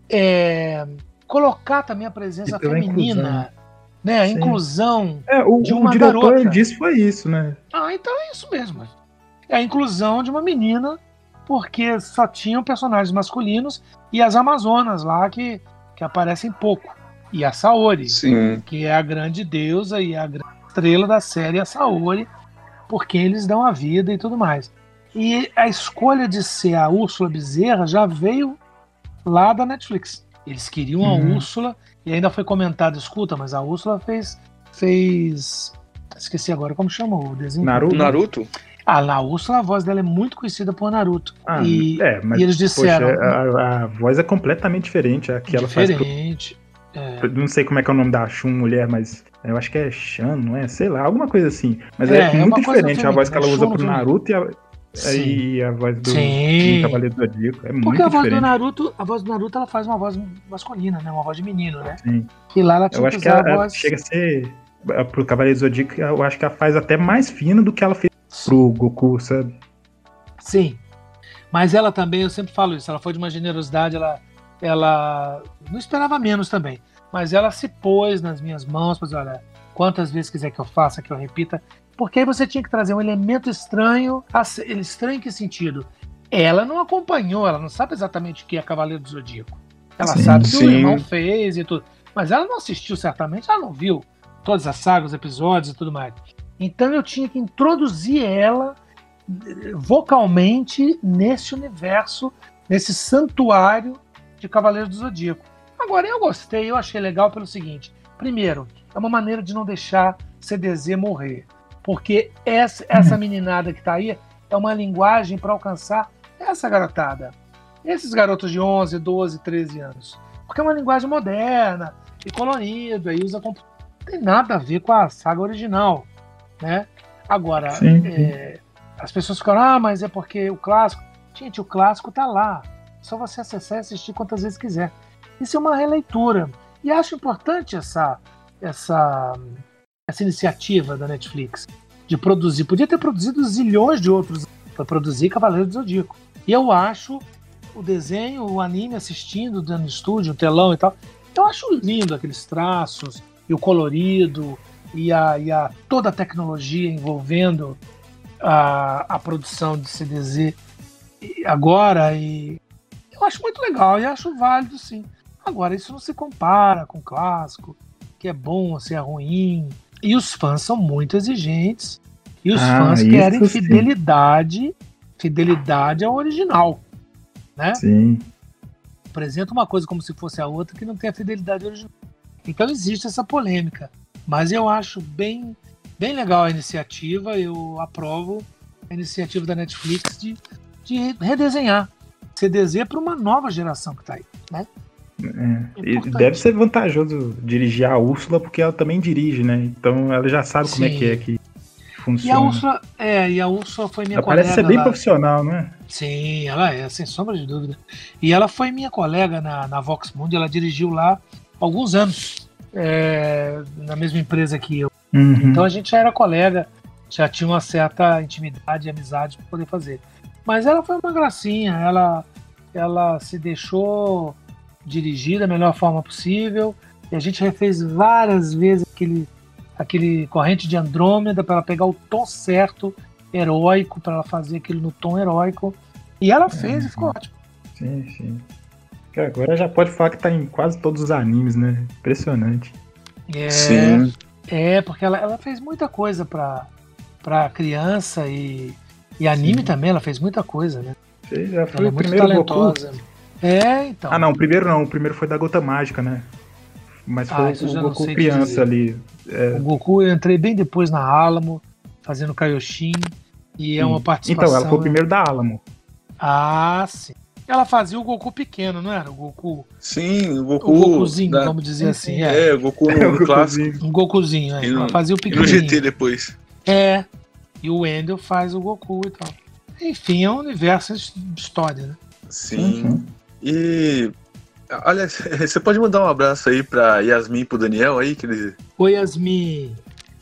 é, colocar também a presença feminina, né? A Sim. inclusão é, o, de uma o diretor garota. disse foi isso, né? Ah, então é isso mesmo. É a inclusão de uma menina porque só tinham personagens masculinos e as Amazonas lá que, que aparecem pouco. E a Saori, Sim. que é a grande deusa e a grande estrela da série, a Saori, porque eles dão a vida e tudo mais. E a escolha de ser a Úrsula Bezerra já veio lá da Netflix. Eles queriam a uhum. Úrsula e ainda foi comentado, escuta, mas a Úrsula fez fez esqueci agora como chamou o desenho. Naruto. Naruto? A La Úrsula, a voz dela é muito conhecida por Naruto. Ah, e, é, mas, e eles disseram. Poxa, a, a, voz é completamente diferente. A que ela. Faz pro, é. Não sei como é que é o nome da Shun mulher, mas eu acho que é Shan, não é? Sei lá, alguma coisa assim. Mas é, é, é muito diferente a voz que ela usa pro Naruto e a, Aí a voz do, Sim. Cavaleiro do Zodíaco é muito Porque a voz diferente. do Naruto, a voz do Naruto ela faz uma voz masculina, né? Uma voz de menino, né? Sim. E lá ela tinha Eu que acho que usar ela, voz. chega a ser. Pro Cavaleiro do Zodíaco, eu acho que ela faz até mais fina do que ela fez pro Goku, sabe? Sim. Mas ela também, eu sempre falo isso, ela foi de uma generosidade, ela, ela não esperava menos também. Mas ela se pôs nas minhas mãos, para dizer, olha, quantas vezes quiser que eu faça, que eu repita. Porque aí você tinha que trazer um elemento estranho. Estranho em que sentido? Ela não acompanhou, ela não sabe exatamente o que é Cavaleiro do Zodíaco. Ela Sim, sabe que o sim. irmão fez e tudo. Mas ela não assistiu certamente, ela não viu todas as sagas, os episódios e tudo mais. Então eu tinha que introduzir ela eh, vocalmente nesse universo, nesse santuário de Cavaleiros do Zodíaco. Agora eu gostei, eu achei legal pelo seguinte: primeiro, é uma maneira de não deixar CDZ morrer, porque essa, essa meninada que tá aí é uma linguagem para alcançar essa garotada, esses garotos de 11, 12, 13 anos, porque é uma linguagem moderna e colorida e usa não tem nada a ver com a saga original, né? Agora, é, as pessoas ficaram, ah, mas é porque o clássico. Gente, o clássico tá lá. Só você acessar e assistir quantas vezes quiser. Isso é uma releitura. E acho importante essa, essa, essa iniciativa da Netflix de produzir. Podia ter produzido zilhões de outros para produzir Cavaleiro do Zodíaco. E eu acho o desenho, o anime assistindo dentro do estúdio, o telão e tal. Eu acho lindo aqueles traços e o colorido e a, e a toda a tecnologia envolvendo a, a produção de CDZ agora e eu acho muito legal e acho válido sim. Agora isso não se compara com o clássico, que é bom ou se é ruim. E os fãs são muito exigentes e os Ah, fãs querem sim. fidelidade, fidelidade ao original, né? Sim. apresenta uma coisa como se fosse a outra que não tem a fidelidade original. Então existe essa polêmica. Mas eu acho bem, bem legal a iniciativa, eu aprovo a iniciativa da Netflix de, de redesenhar CDZ para uma nova geração que está aí. Né? É. E deve ser vantajoso dirigir a Úrsula, porque ela também dirige, né? Então ela já sabe como é Sim. que é que E funciona. a Úrsula, é, e a Úrsula foi minha ela parece colega. ser bem lá- profissional, não é? Sim, ela é, sem sombra de dúvida. E ela foi minha colega na, na Vox Mundi, ela dirigiu lá alguns anos, é, na mesma empresa que eu. Uhum. Então a gente já era colega, já tinha uma certa intimidade e amizade para poder fazer. Mas ela foi uma gracinha, ela, ela se deixou dirigir da melhor forma possível. E a gente refez várias vezes aquele, aquele corrente de Andrômeda para ela pegar o tom certo, heróico, para ela fazer aquilo no tom heróico. E ela fez e ficou ótimo. Sim, sim. Que agora já pode falar que tá em quase todos os animes, né? Impressionante. É, Sim. É, porque ela, ela fez muita coisa pra, pra criança e, e anime Sim. também, ela fez muita coisa, né? Você já foi Ela é o muito primeiro Goku? talentosa. É, então. Ah, não, o primeiro não. O primeiro foi da Gota Mágica, né? Mas Ah, foi eu o não Goku criança ali. É. O Goku eu entrei bem depois na Alamo, fazendo Kaioshin, e é uma Sim. participação. Então, ela foi o primeiro da Alamo. Ah, sim. Ela fazia o Goku pequeno, não era? O Goku. Sim, o O Goku. Gokuzinho, da- vamos dizer assim. É. É, o Goku É, o no clássico. Gokuzinho. Um Gokuzinho, é. No- Ela fazia o E no. GT depois. É. E o Wendel faz o Goku e tal. Enfim, é um universo de história, né? Sim. Uhum. E. Olha, você pode mandar um abraço aí pra Yasmin e pro Daniel aí, que eles. Oi, Yasmin.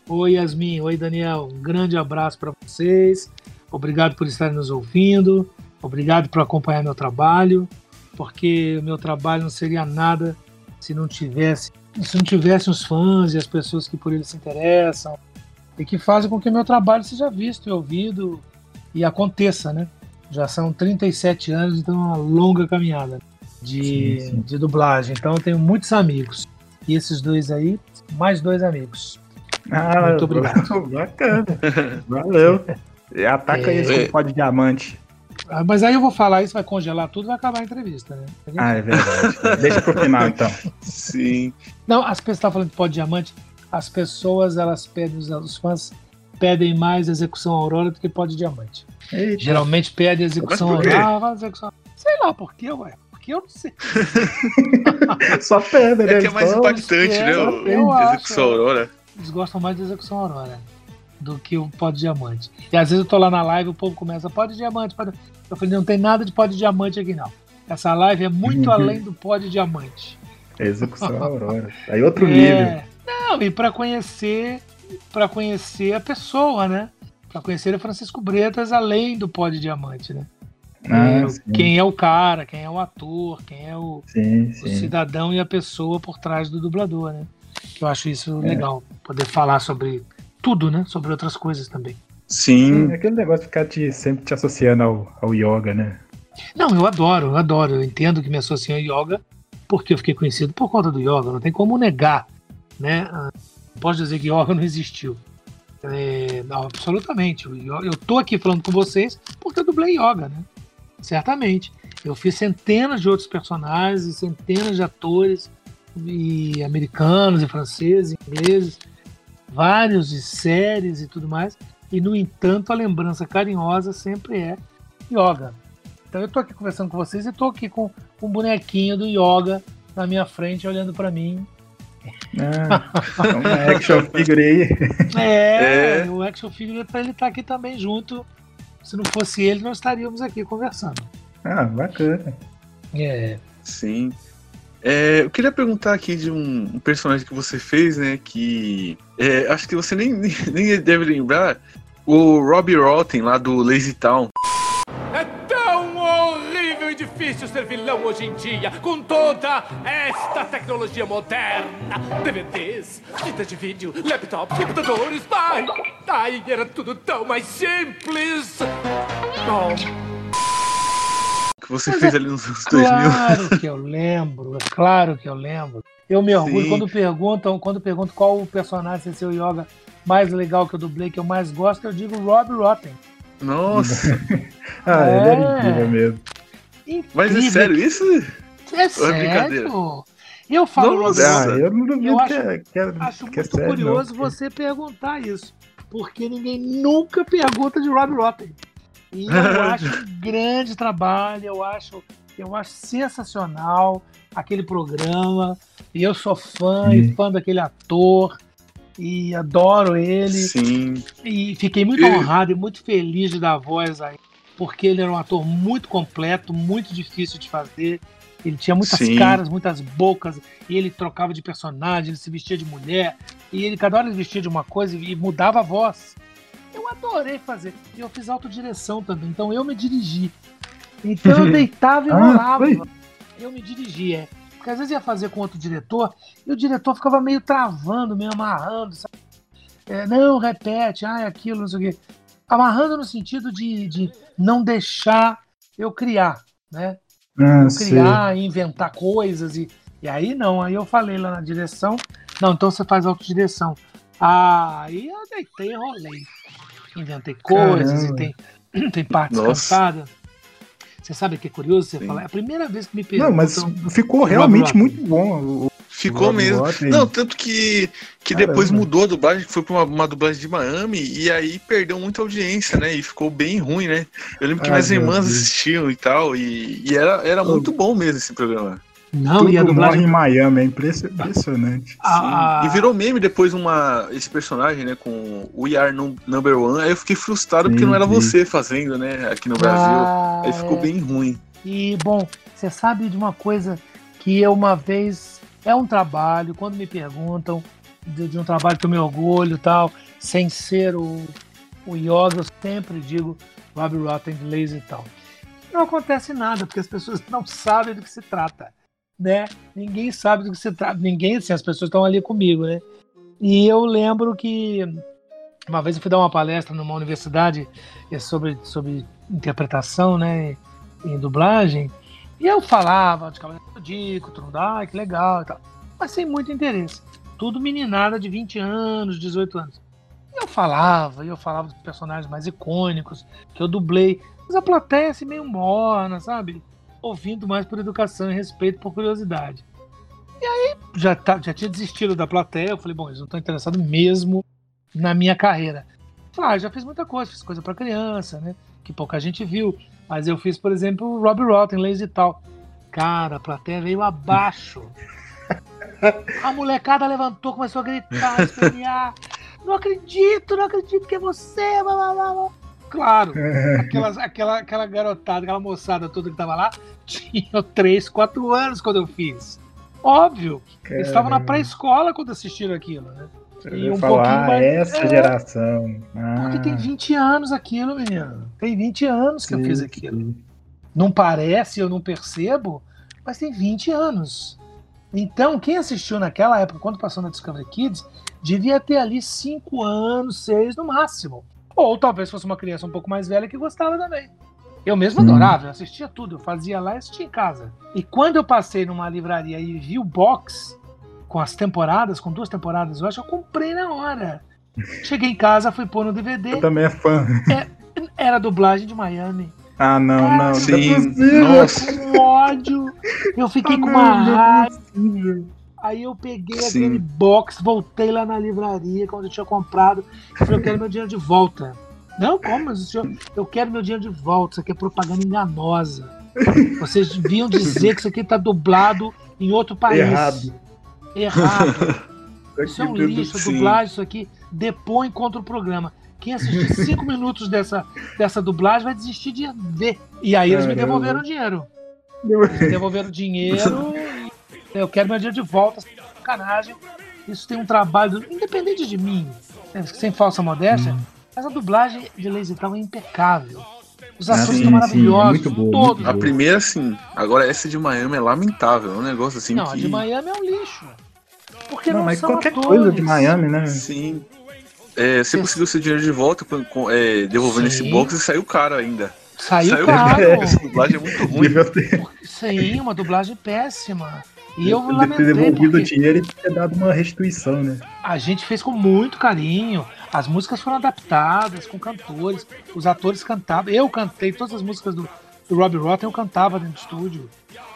Oi, Yasmin. Oi, Daniel. Um grande abraço para vocês. Obrigado por estarem nos ouvindo. Obrigado por acompanhar meu trabalho, porque o meu trabalho não seria nada se não tivesse, se não tivesse os fãs e as pessoas que por ele se interessam e que fazem com que meu trabalho seja visto e ouvido e aconteça, né? Já são 37 anos, então é uma longa caminhada de, Sim, sim. de dublagem. Então eu tenho muitos amigos. E esses dois aí, mais dois amigos. Ah, Muito obrigado. Bacana. Valeu. Ataca É. esse pó de diamante. Ah, Mas aí eu vou falar isso, vai congelar tudo, vai acabar a entrevista, né? Ah, é verdade. Deixa pro final, então. Sim. Não, as pessoas estavam falando de pó de diamante, as pessoas, elas pedem, os, fãs pedem mais execução Aurora do que pó de diamante. Eita. Geralmente pede execução? Aurora, ah, vai execução Sei lá por quê, ué. Porque eu não sei. Só pedra, né? É que é mais Só- impactante, né? eu acho, Execução é. Aurora. Eles gostam mais de execução Aurora. Do que o pó de diamante. E às vezes eu tô lá na live, o povo começa, pó de diamante, pó de... Eu falei, não tem nada de pó de diamante aqui não. Essa live é muito além do pó de diamante. Execução Aurora. Aí outro É. nível. Não, e para conhecer, para conhecer a pessoa, né? Para conhecer o Francisco Bretas além do pó de diamante, né? Ah, É, quem é o cara, quem é o ator, quem é o, sim, o sim. cidadão e a pessoa por trás do dublador, né? Eu acho isso É. legal, poder falar sobre tudo, né? Sobre outras coisas também. Sim. É aquele negócio de ficar te, sempre te associando ao, ao yoga, né? Não, eu adoro, eu adoro. Eu entendo que me associo ao yoga porque eu fiquei conhecido por conta do yoga. Não tem como negar, né? Ah, Não posso dizer que yoga não existiu. É, não, absolutamente. Eu tô aqui falando com vocês porque eu dublei yoga, né? Certamente. Eu fiz centenas de outros personagens, centenas de atores e americanos e franceses, e ingleses, vários de séries e tudo mais. E no entanto, a lembrança carinhosa sempre é yoga. Então eu tô aqui conversando com vocês e tô aqui com um bonequinho do yoga na minha frente olhando para mim. Ah, uma action figure aí. É, É. o action figure para ele estar aqui também junto. Se não fosse ele, nós estaríamos aqui conversando. Ah, bacana. É. Sim. É, eu queria perguntar aqui de um, personagem que você fez, né? Que é, acho que você nem, nem, nem deve lembrar. O Robbie Rotten, lá do Lazy Town. É tão horrível e difícil ser vilão hoje em dia, com toda esta tecnologia moderna. DVDs, fitas de vídeo, laptops, computadores, ai, ai, era tudo tão mais simples. Oh, Que você Mas fez é ali nos anos 2000. Claro que eu lembro, é claro que eu lembro. Eu me orgulho Sim. quando perguntam, quando perguntam qual o personagem seu yoga mais legal que eu dublei, que eu mais gosto, eu digo Rob Rotten. Nossa, Ah, ele era É. incrível mesmo. mas é Incrível. sério isso? É brincadeira. sério. Eu falo Nossa. Ah, Rotten. eu não duvido Eu que, acho- é, que, é, Acho que é muito sério, curioso não. você perguntar isso, porque ninguém nunca pergunta de Rob Rotten. E eu acho um grande trabalho, eu acho, eu acho sensacional aquele programa. E eu sou fã e Sim. fã daquele ator e adoro ele. Sim. E fiquei muito E- honrado e muito feliz de dar a voz a ele, porque ele era um ator muito completo, muito difícil de fazer. Ele tinha muitas Sim. caras, muitas bocas, e ele trocava de personagem, ele se vestia de mulher, e ele cada hora ele vestia de uma coisa e mudava a voz. Eu adorei fazer. E eu fiz autodireção também, então eu me dirigi. Então eu deitava e Ah, rolava. foi? eu me dirigia. Porque às vezes ia fazer com outro diretor e o diretor ficava meio travando, meio amarrando, sabe? É, não, repete, ah, é aquilo, não sei o quê. Amarrando no sentido de, de não deixar eu criar, né? Ah, Eu sei. criar, inventar coisas. E, e aí não, aí eu falei lá na direção, não, então você faz autodireção. Ah, aí eu deitei e rolei. Inventei coisas Caramba. e tem, tem partes Nossa. cantadas. Você sabe que é curioso você Sim. falar? É a primeira vez que me Não, perguntam. mas ficou realmente muito bom. o- Ficou mesmo. Rotten. Não, tanto que, que Caramba. depois mudou a dublagem, foi pra uma, uma dublagem de Miami, e aí perdeu muita audiência, né? E ficou bem ruim, né? Eu lembro que Ai, minhas meu irmãs Deus. assistiam e tal, e, e era, era muito bom mesmo esse programa. Não, Tudo e a dublagem. morre em Miami, é impressi- impressionante. a- Sim. E virou meme depois uma, esse personagem, né? Com We Are Num- Number One. Aí eu fiquei frustrado porque não era sim. você fazendo, né? Aqui no Brasil. Ah, Aí ficou é. bem ruim. E, bom, você sabe de uma coisa que eu uma vez. É um trabalho, quando me perguntam de, de um trabalho que eu me orgulho e tal, sem ser o, o yoga, eu sempre digo Rob Rotten Lazy e tal. Não acontece nada, porque as pessoas não sabem do que se trata, né? Ninguém sabe do que se trata, ninguém, assim, as pessoas estão ali comigo, né? E eu lembro que uma vez eu fui dar uma palestra numa universidade eh, sobre, sobre interpretação, né? em dublagem, e eu falava de Cavaleiro Zodíaco, tudo, ah, que legal e tal, mas sem muito interesse. Tudo meninada de 20 anos, 18 anos. E eu falava, e eu falava dos personagens mais icônicos que eu dublei, mas a plateia assim meio morna, sabe? Ouvindo mais por educação e respeito, por curiosidade. E aí já, tá, já tinha desistido da plateia, eu falei, bom, eles não estão interessados mesmo na minha carreira. Falei, ah, já fiz muita coisa, fiz coisa para criança, né? Que pouca gente viu. Mas eu fiz, por exemplo, o Rob Rotten, Lazy tal. Cara, a plateia veio abaixo. A molecada levantou, começou a gritar, espernear. Não acredito, não acredito que é você. Blá, blá, blá. Claro, aquelas, aquela, aquela garotada, aquela moçada toda que tava lá, tinha 3, 4 anos quando eu fiz. Óbvio, eles estavam na pré-escola quando assistiram aquilo, né? Eu ia falar, mais... essa é, geração. Ah. Porque tem 20 anos aquilo, menino. Tem 20 anos que sim, eu fiz aquilo. Sim. Não parece, eu não percebo, mas tem 20 anos. Então, quem assistiu naquela época, quando passou na Discovery Kids, devia ter ali 5 anos, 6 no máximo. Ou talvez fosse uma criança um pouco mais velha que gostava também. Eu mesmo hum. adorava, eu assistia tudo, eu fazia lá e assistia em casa. E quando eu passei numa livraria e vi o box com as temporadas, com duas temporadas, eu acho que eu comprei na hora. Cheguei em casa, fui pôr no DVD. Eu também é fã. É, era dublagem de Miami. Ah, não, ah, não. Sim. Nossa. Com ódio. Eu fiquei ah, com uma raiva. Aí eu peguei Sim. aquele box, voltei lá na livraria quando eu tinha comprado. E falei, eu quero meu dinheiro de volta. Não, como? Eu quero meu dinheiro de volta. Isso aqui é propaganda enganosa. Vocês deviam dizer que isso aqui está dublado em outro país. Errado. Errado. Isso é um lixo, dublagem, isso aqui depõe contra o programa. Quem assistir cinco minutos dessa, dessa dublagem vai desistir de ver. E aí eles me devolveram o dinheiro. Eles me devolveram o dinheiro eu quero meu dinheiro de volta, sacanagem. Isso tem um trabalho, independente de mim, né, sem falsa modéstia, hum. Mas a dublagem de Lazy Town é impecável. Os atores sim, estão maravilhosos, sim, boa, todos. A primeira, sim. Agora, essa de Miami é lamentável. É um negócio assim não, que... a de Miami é um lixo. Porque não, não mas qualquer atores. coisa de Miami, né? Sim. É, você conseguiu seu dinheiro de volta é, devolvendo esse box e saiu caro ainda. Saiu, saiu caro. Essa dublagem é muito ruim. Sim, uma dublagem péssima. E eu lamentei. Ter devolvido o dinheiro e ter dado uma restituição, né? A gente fez com muito carinho. As músicas foram adaptadas com cantores. Os atores cantavam. Eu cantei todas as músicas do, do Robbie Rotten, eu cantava dentro do estúdio.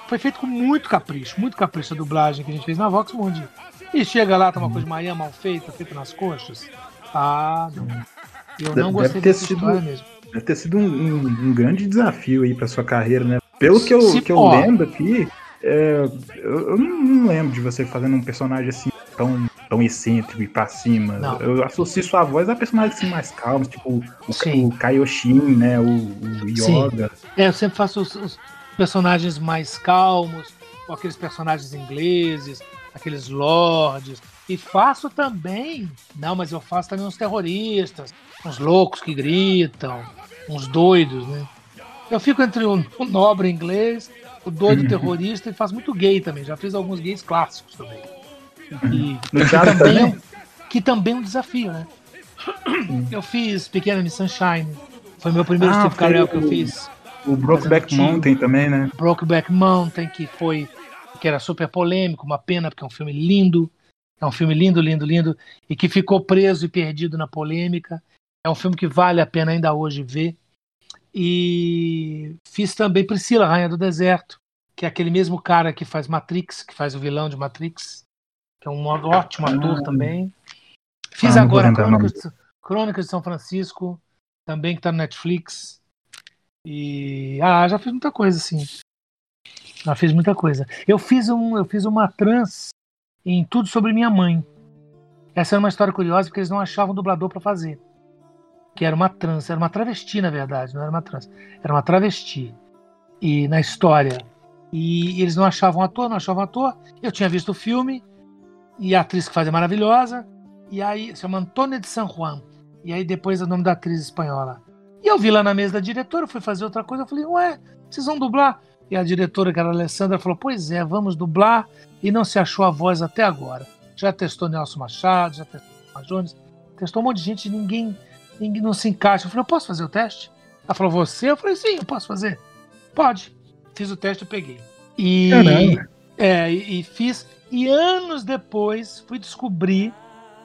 Foi feito com muito capricho, muito capricho a dublagem que a gente fez na Vox Mundi. E chega lá, tá uma coisa de Miami mal feita, feita nas coxas. Ah, não. Eu não gostei dessa sido, história mesmo. Deve ter sido um, um, um grande desafio aí pra sua carreira, né? Pelo que eu, que eu lembro aqui, é, eu, eu, não lembro de você fazendo um personagem assim tão, tão excêntrico e pra cima. Não. Eu associo sua voz a personagens assim mais calmos, tipo o, o Kaioshin, né? O, o Yoga. Sim. É, eu sempre faço os, os, personagens mais calmos, ou aqueles personagens ingleses, aqueles lords. E faço também. Não, mas eu faço também uns terroristas, uns loucos que gritam, uns doidos, né? Eu fico entre o, o nobre inglês o doido terrorista e faz muito gay também. Já fez alguns gays clássicos também. E, no que, também, é, que também é um desafio, né? Eu fiz Pequena Miss Sunshine. Foi meu primeiro ah, Steve Carell que eu fiz. O Brokeback Mountain também, né? Brokeback Mountain, que foi que era super polêmico, uma pena porque é um filme lindo. É um filme lindo, lindo, lindo e que ficou preso e perdido na polêmica. É um filme que vale a pena ainda hoje ver. E fiz também Priscila, Rainha do Deserto, que é aquele mesmo cara que faz Matrix, que faz o vilão de Matrix, que é um ótimo ator ah, também. Fiz ah, agora Crônicas de, Crônicas de São Francisco, também que está no Netflix. E ah, já fiz muita coisa assim. Já fiz muita coisa. Eu fiz um, eu fiz uma trans em tudo sobre minha mãe. Essa é uma história curiosa porque eles não achavam dublador para fazer que era uma trans, era uma travesti, na verdade, não era uma trans, era uma travesti. E na história. E eles não achavam ator, não achavam ator. Eu tinha visto o filme, e a atriz que faz é maravilhosa, e aí se chama Antônia de San Juan. E aí depois é o nome da atriz espanhola. E eu vi lá na mesa da diretora, fui fazer outra coisa, eu falei, ué, vocês vão dublar? E a diretora, que era a Alessandra, falou, pois é, vamos dublar, e não se achou a voz até agora. Já testou Nelson Machado, já testou Jones, testou um monte de gente, ninguém e não se encaixa. Eu falei, eu posso fazer o teste? Ela falou, você? Eu falei, sim, eu posso fazer. Pode. Fiz o teste e peguei. E, Caramba. é, e, e fiz. E anos depois fui descobrir,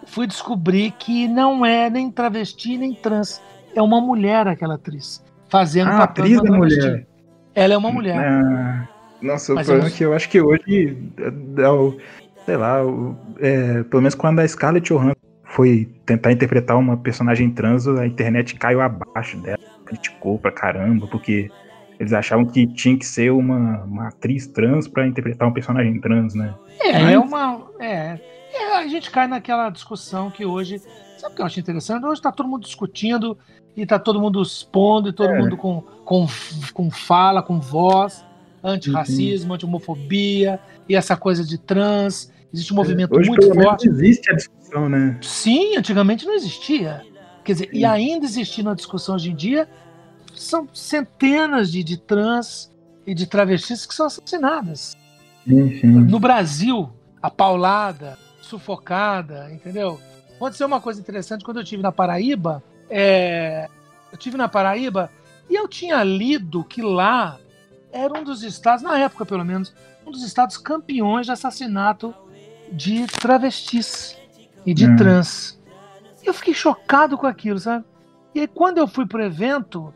fui descobrir que não é nem travesti nem trans. É uma mulher aquela atriz. Fazendo ah, papel atriz da mulher. Ela é uma mulher. Ah, nossa, o problema é que eu acho que hoje, é, é, sei lá, é, pelo menos quando a Scarlett Johansson foi tentar interpretar uma personagem trans, a internet caiu abaixo dela, criticou pra caramba, porque eles achavam que tinha que ser uma, uma atriz trans para interpretar um personagem trans, né? É, Mas... é uma. É, E a gente cai naquela discussão que hoje. Sabe o que eu acho interessante? Hoje está todo mundo discutindo e está todo mundo expondo e todo É. mundo com, com, com fala, com voz, antirracismo, Uhum. anti-homofobia e essa coisa de trans. Existe um movimento Hoje, muito pelo menos, forte. existe a discussão, né? Sim, antigamente não existia. Quer dizer, Sim. e ainda existindo a discussão hoje em dia, são centenas de, de trans e de travestis que são assassinadas. Enfim. No Brasil, a paulada, sufocada, entendeu? Aconteceu uma coisa interessante quando eu tive na Paraíba. é, eu tive na Paraíba e eu tinha lido que lá era um dos estados, na época pelo menos, um dos estados campeões de assassinato de travestis e de Hum. trans. Eu fiquei chocado com aquilo, sabe? E aí, quando eu fui pro evento,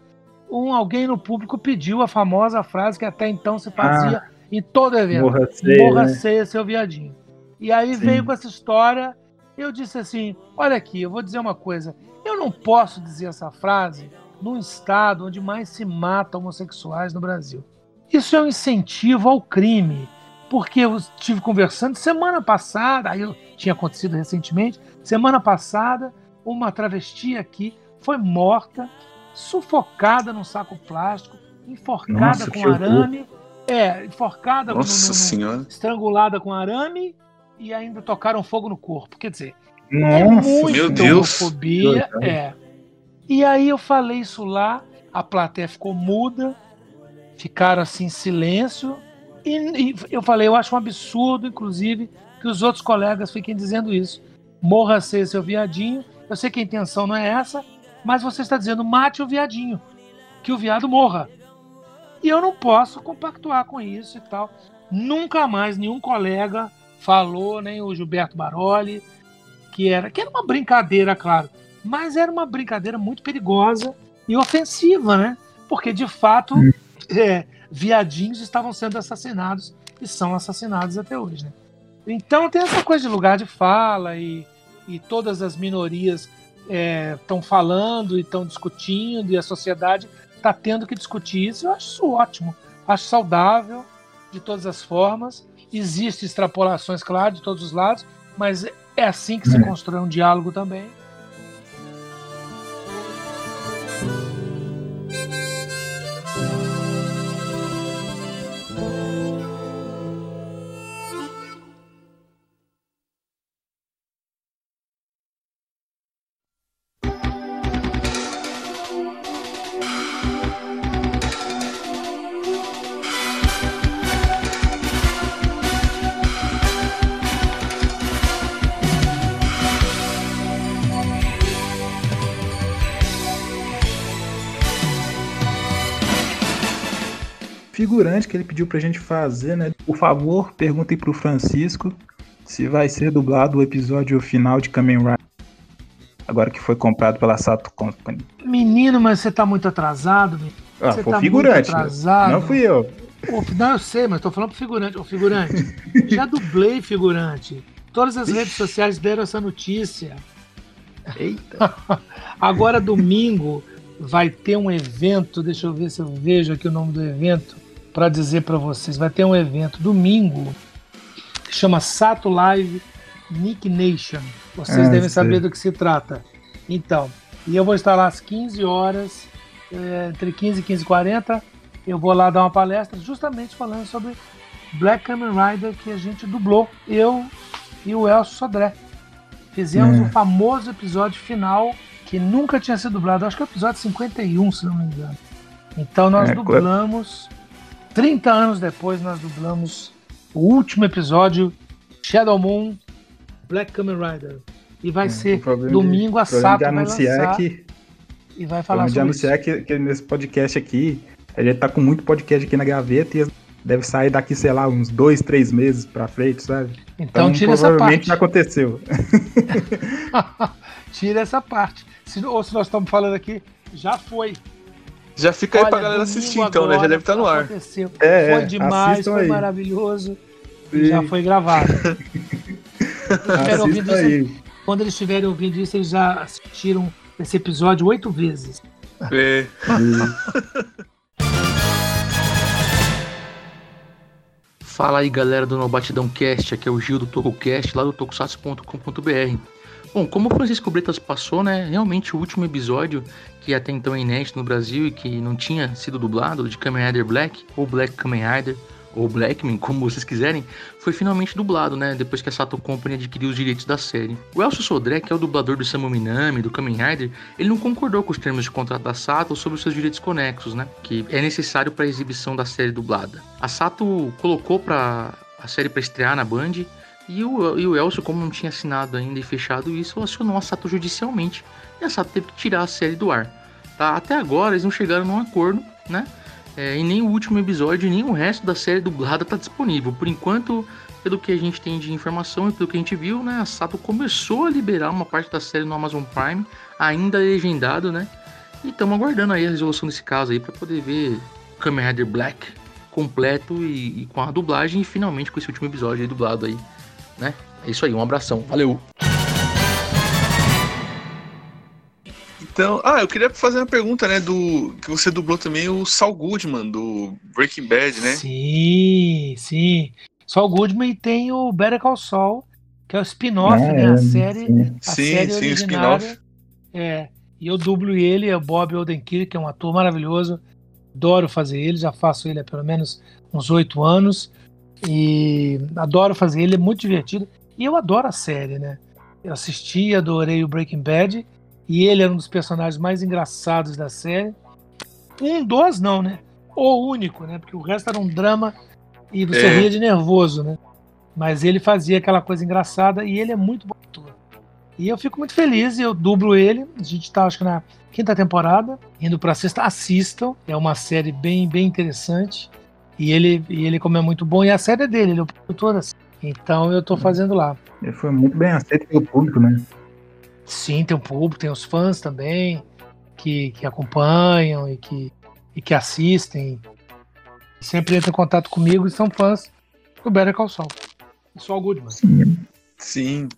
um, alguém no público pediu a famosa frase que até então se fazia em todo evento. Morra ceia, Morra né? ceia, seu viadinho. E aí Sim. veio com essa história. Eu disse assim: olha aqui, eu vou dizer uma coisa. Eu não posso dizer essa frase num estado onde mais se mata homossexuais no Brasil. Isso é um incentivo ao crime. Porque eu estive conversando semana passada, aí tinha acontecido recentemente, semana passada, uma travesti aqui foi morta, sufocada num saco plástico, enforcada Nossa, com que horror. arame. É, enforcada no- no- Nossa no- senhora. estrangulada com arame e ainda tocaram fogo no corpo. Quer dizer, é Nossa, muita meu Deus. homofobia. É. E aí eu falei isso lá, a plateia ficou muda, ficaram assim em silêncio. E, e eu falei, eu acho um absurdo, inclusive, que os outros colegas fiquem dizendo isso. Morra ser seu viadinho. Eu sei que a intenção não é essa, mas você está dizendo mate o viadinho, que o viado morra. E eu não posso compactuar com isso e tal. Nunca mais nenhum colega falou, nem o Gilberto Baroli, que era, que era uma brincadeira, claro, mas era uma brincadeira muito perigosa e ofensiva, né? Porque de fato é, viadinhos estavam sendo assassinados e são assassinados até hoje, né? Então tem essa coisa de lugar de fala e, e todas as minorias estão falando e estão discutindo e a sociedade está tendo que discutir isso. Eu acho isso ótimo, acho saudável de todas as formas. Existem extrapolações, claro, de todos os lados, mas é assim que se É. constrói um diálogo também. Figurante que ele pediu pra gente fazer, né? Por favor, perguntem pro Francisco se vai ser dublado o episódio final de Kamen Rider. Agora que foi comprado pela Sato Company. Menino, mas você tá muito atrasado, menino. Ah, Você foi tá figurante. muito né? atrasado. Não fui eu. Não, eu sei, mas tô falando pro figurante. Ô, figurante, já dublei figurante. Todas as redes sociais deram essa notícia. Eita. Agora, domingo, vai ter um evento. Deixa eu ver se eu vejo aqui o nome do evento para dizer para vocês. Vai ter um evento domingo que chama Sato Live Nick Nation. Vocês Ah, devem sei. saber do que se trata. Então, e eu vou estar lá às 15 horas, é, entre 15 e 15 e 40. Eu vou lá dar uma palestra justamente falando sobre Black Kamen Rider que a gente dublou. Eu e o Elcio Sodré. Fizemos É. o famoso episódio final que nunca tinha sido dublado. Acho que é o episódio 51, se não me engano. Então nós É, dublamos. 30 anos depois, nós dublamos o último episódio, Shadow Moon, Black Kamen Rider. E vai O ser domingo a de, o problema Sato de vai lançar que e vai falar problema de sobre anunciar isso. que, que nesse podcast aqui a gente tá com muito podcast aqui na gaveta e deve sair daqui, sei lá, uns dois, três meses pra frente, sabe? Então, tira essa parte. já aconteceu. tira essa parte. Se, ou se nós estamos falando aqui, já foi. Já fica aí pra Olha, galera assistir, então, né? Já deve estar no ar. aconteceu. É, foi é, demais, foi aí. maravilhoso. Sim. Já foi gravado. Isso, quando eles estiverem ouvindo isso, eles já assistiram esse episódio oito vezes. É. Fala aí galera do No Batidão Cast, aqui é o Gil do TocoCast, lá do tokusatsu.com.br. Bom, como o Francisco Bretas passou, né, realmente o último episódio, que até então é inédito no Brasil e que não tinha sido dublado, de Kamen Rider Black, ou Black Kamen Rider, ou Blackman, como vocês quiserem, foi finalmente dublado, né? Depois que a Sato Company adquiriu os direitos da série. O Elcio Sodré, que é o dublador do Samu Minami, do Kamen Rider, ele não concordou com os termos de contrato da Sato sobre os seus direitos conexos, né? Que é necessário para a exibição da série dublada. A Sato colocou para a série para estrear na Band e o, e o Elcio, como não tinha assinado ainda e fechado isso, acionou a Sato judicialmente e a Sato teve que tirar a série do ar. Tá? Até agora eles não chegaram num acordo, né? É, e nem o último episódio, nem o resto da série dublada está disponível. Por enquanto, pelo que a gente tem de informação e pelo que a gente viu, né, a Sato começou a liberar uma parte da série no Amazon Prime, ainda legendado, né? E estamos aguardando aí a resolução desse caso aí para poder ver Kamen Rider Black completo e, e, com a dublagem e finalmente com esse último episódio aí dublado aí, né? É isso aí, um abração, valeu! Então, ah, eu queria fazer uma pergunta, né, do que você dublou também o Saul Goodman do Breaking Bad, né? Sim, sim. Saul Goodman e tem o Better Call Saul, que é o spin-off, né, a série, sim. a sim, série sim, originária. É, e eu dublo ele, é o Bob Odenkirk, que é um ator maravilhoso. Adoro fazer ele, já faço ele há pelo menos uns oito anos. E adoro fazer ele, é muito divertido. E eu adoro a série, né? Eu assisti, adorei o Breaking Bad. E ele era um dos personagens mais engraçados da série. Um dos, não, né? O único, né? Porque o resto era um drama e você É. ria de nervoso, né? Mas ele fazia aquela coisa engraçada e ele é muito bom ator. E eu fico muito feliz, eu dublo ele. A gente tá, acho que na quinta temporada, indo pra sexta. Assistam, é uma série bem, bem interessante. E ele, e ele, como é muito bom, e a série é dele, ele é o produtor da série. Então eu tô fazendo lá. Ele foi muito bem aceito pelo público, né? Sim, tem o público, tem os fãs também que, que acompanham e que, e que assistem. Sempre entram em contato comigo e são fãs do Better Call Saul. E Saul Goodman. Sim.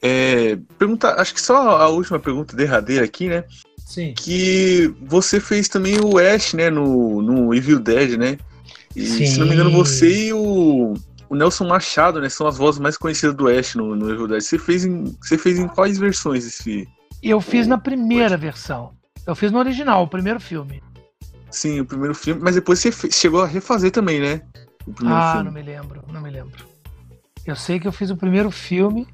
É, pergunta, acho que só a última pergunta derradeira aqui, né? Sim. Que você fez também o Ash, né, no, no Evil Dead, né? E se não me engano, Sim. você e o, o Nelson Machado, né, são as vozes mais conhecidas do Ash no, no Evil Dead. Você fez em, você fez em quais versões esse? Eu fiz na primeira versão. Eu fiz no original, o primeiro filme. Sim, o primeiro filme, mas depois você chegou a refazer também, né? O Ah, filme. não me lembro, não me lembro. Eu sei que eu fiz o primeiro filme,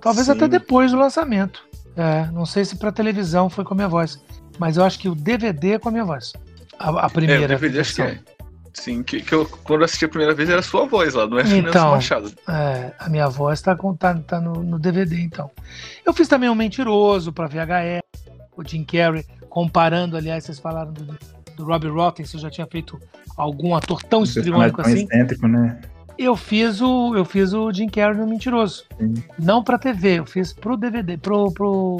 talvez Sim. até depois do lançamento. É, não sei se pra televisão foi com a minha voz, mas eu acho que o DVD é com a minha voz. A, a primeira É, o DVD acho que versão. é. Sim, que, que eu, quando eu assisti a primeira vez era a sua voz lá, não é Então. Machado. É, a minha voz tá, com- tá, tá no, no DVD, então. Eu fiz também um Mentiroso pra VHS, o Jim Carrey, comparando, aliás, vocês falaram do, do Robbie Rotten, se eu já tinha feito algum ator tão estriônico tão assim. excêntrico, né? Eu fiz o, eu fiz o Jim Carrey no Mentiroso. Sim. Não pra TV, eu fiz pro DVD, pro, pro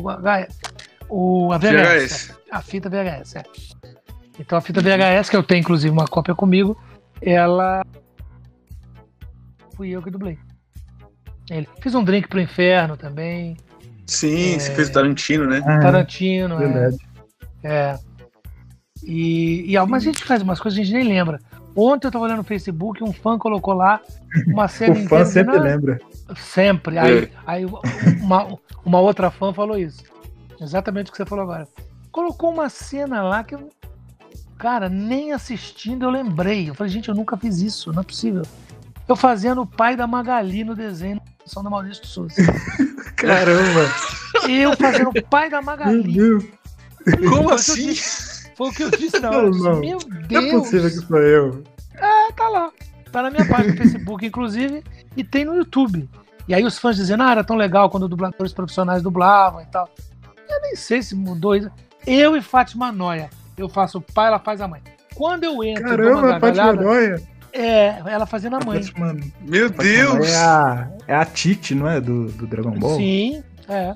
o, a VHS, VHS. A fita VHS, é. Então a fita VHS, que eu tenho inclusive uma cópia comigo, ela. Fui eu que dublei. Ele. Fiz um drink pro inferno também. Sim, você É. fez o Tarantino, né? Ah, Tarantino, é. verdade. É. E, e ah, mas a gente faz umas coisas que a gente nem lembra. Ontem eu tava olhando no Facebook, um fã colocou lá uma cena O fã inteira sempre dizendo, "Ah, lembra. Sempre. Aí, É. aí uma, uma outra fã falou isso. Exatamente o que você falou agora. Colocou uma cena lá que eu. Cara, nem assistindo eu lembrei. Eu falei, gente, eu nunca fiz isso, não é possível. Eu fazendo o pai da Magali no desenho São da Maurício de Souza. Caramba! Eu fazendo o pai da Meu Magali. Deus! Como Foi assim? Foi o que eu disse na hora. Não, não. Meu Não é possível Deus. que sou eu. É, tá lá. Tá na minha página do Facebook, inclusive, e tem no YouTube. E aí os fãs dizendo, ah, era tão legal quando dubladores profissionais dublavam e tal. Eu nem sei se mudou isso. Eu e Fátima Noia. Eu faço o pai, ela faz a mãe. Quando eu entro Caramba, a Fátima gargalhada, Noia. é, ela fazendo a mãe. Meu Deus! É a, é a Tite, não é? Do, do Dragon Ball? Sim, é.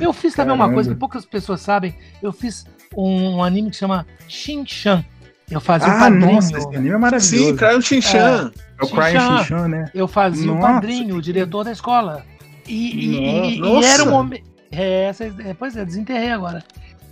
Eu fiz também uma coisa que poucas pessoas sabem. Eu fiz um, anime que chama Shin-Chan. Eu fazia o Ah, padrinho. nossa, esse anime é maravilhoso. Sim, Crayon Shinchan. É o Crying Shin-chan. Né? Eu fazia o Nossa. padrinho, o diretor da escola. E, e- e- e era um momento. É, é, pois é, desenterrei agora.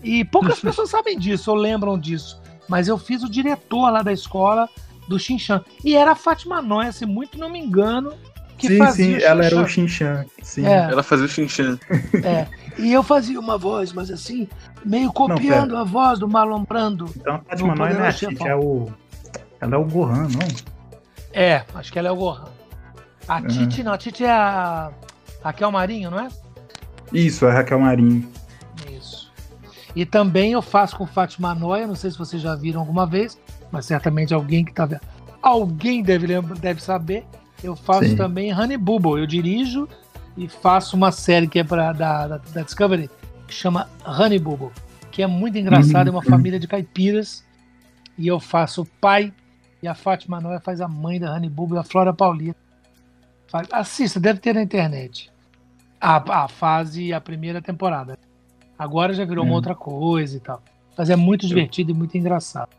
E poucas pessoas sabem disso ou lembram disso. Mas eu fiz o diretor lá da escola do Xinchan. E era a Fátima Noia, se muito não me engano, que sim, fazia sim, ela era o Xinchan. Sim. É. Ela fazia o Xinchan. É. E eu fazia uma voz, mas assim, meio copiando a voz do Marlon Brando. Então a Fátima No Noia não é a Poderoso Tite, Chefão. é o. Ela é o Gohan, não? É, acho que ela é o Gohan. A Uhum. Titi não, a Titi é a Raquel Marinho, não é? Isso, é a Raquel Marinho. E também eu faço com Fátima Noia, não sei se vocês já viram alguma vez, mas certamente alguém que tá vendo. Alguém deve, lembra- deve saber. Eu faço Sim. também Honey Bubble. Eu dirijo e faço uma série que é pra, da, da, da Discovery que chama Honey Bubble, que é muito engraçado, é uma Uhum. família de caipiras. E eu faço o pai e a Fátima Noia faz a mãe da Honey Bubble e a Flora Paulina. Assista, deve ter na internet. A, a fase, a primeira temporada. Agora já virou uma Hum. outra coisa e tal. Mas é muito divertido e muito engraçado.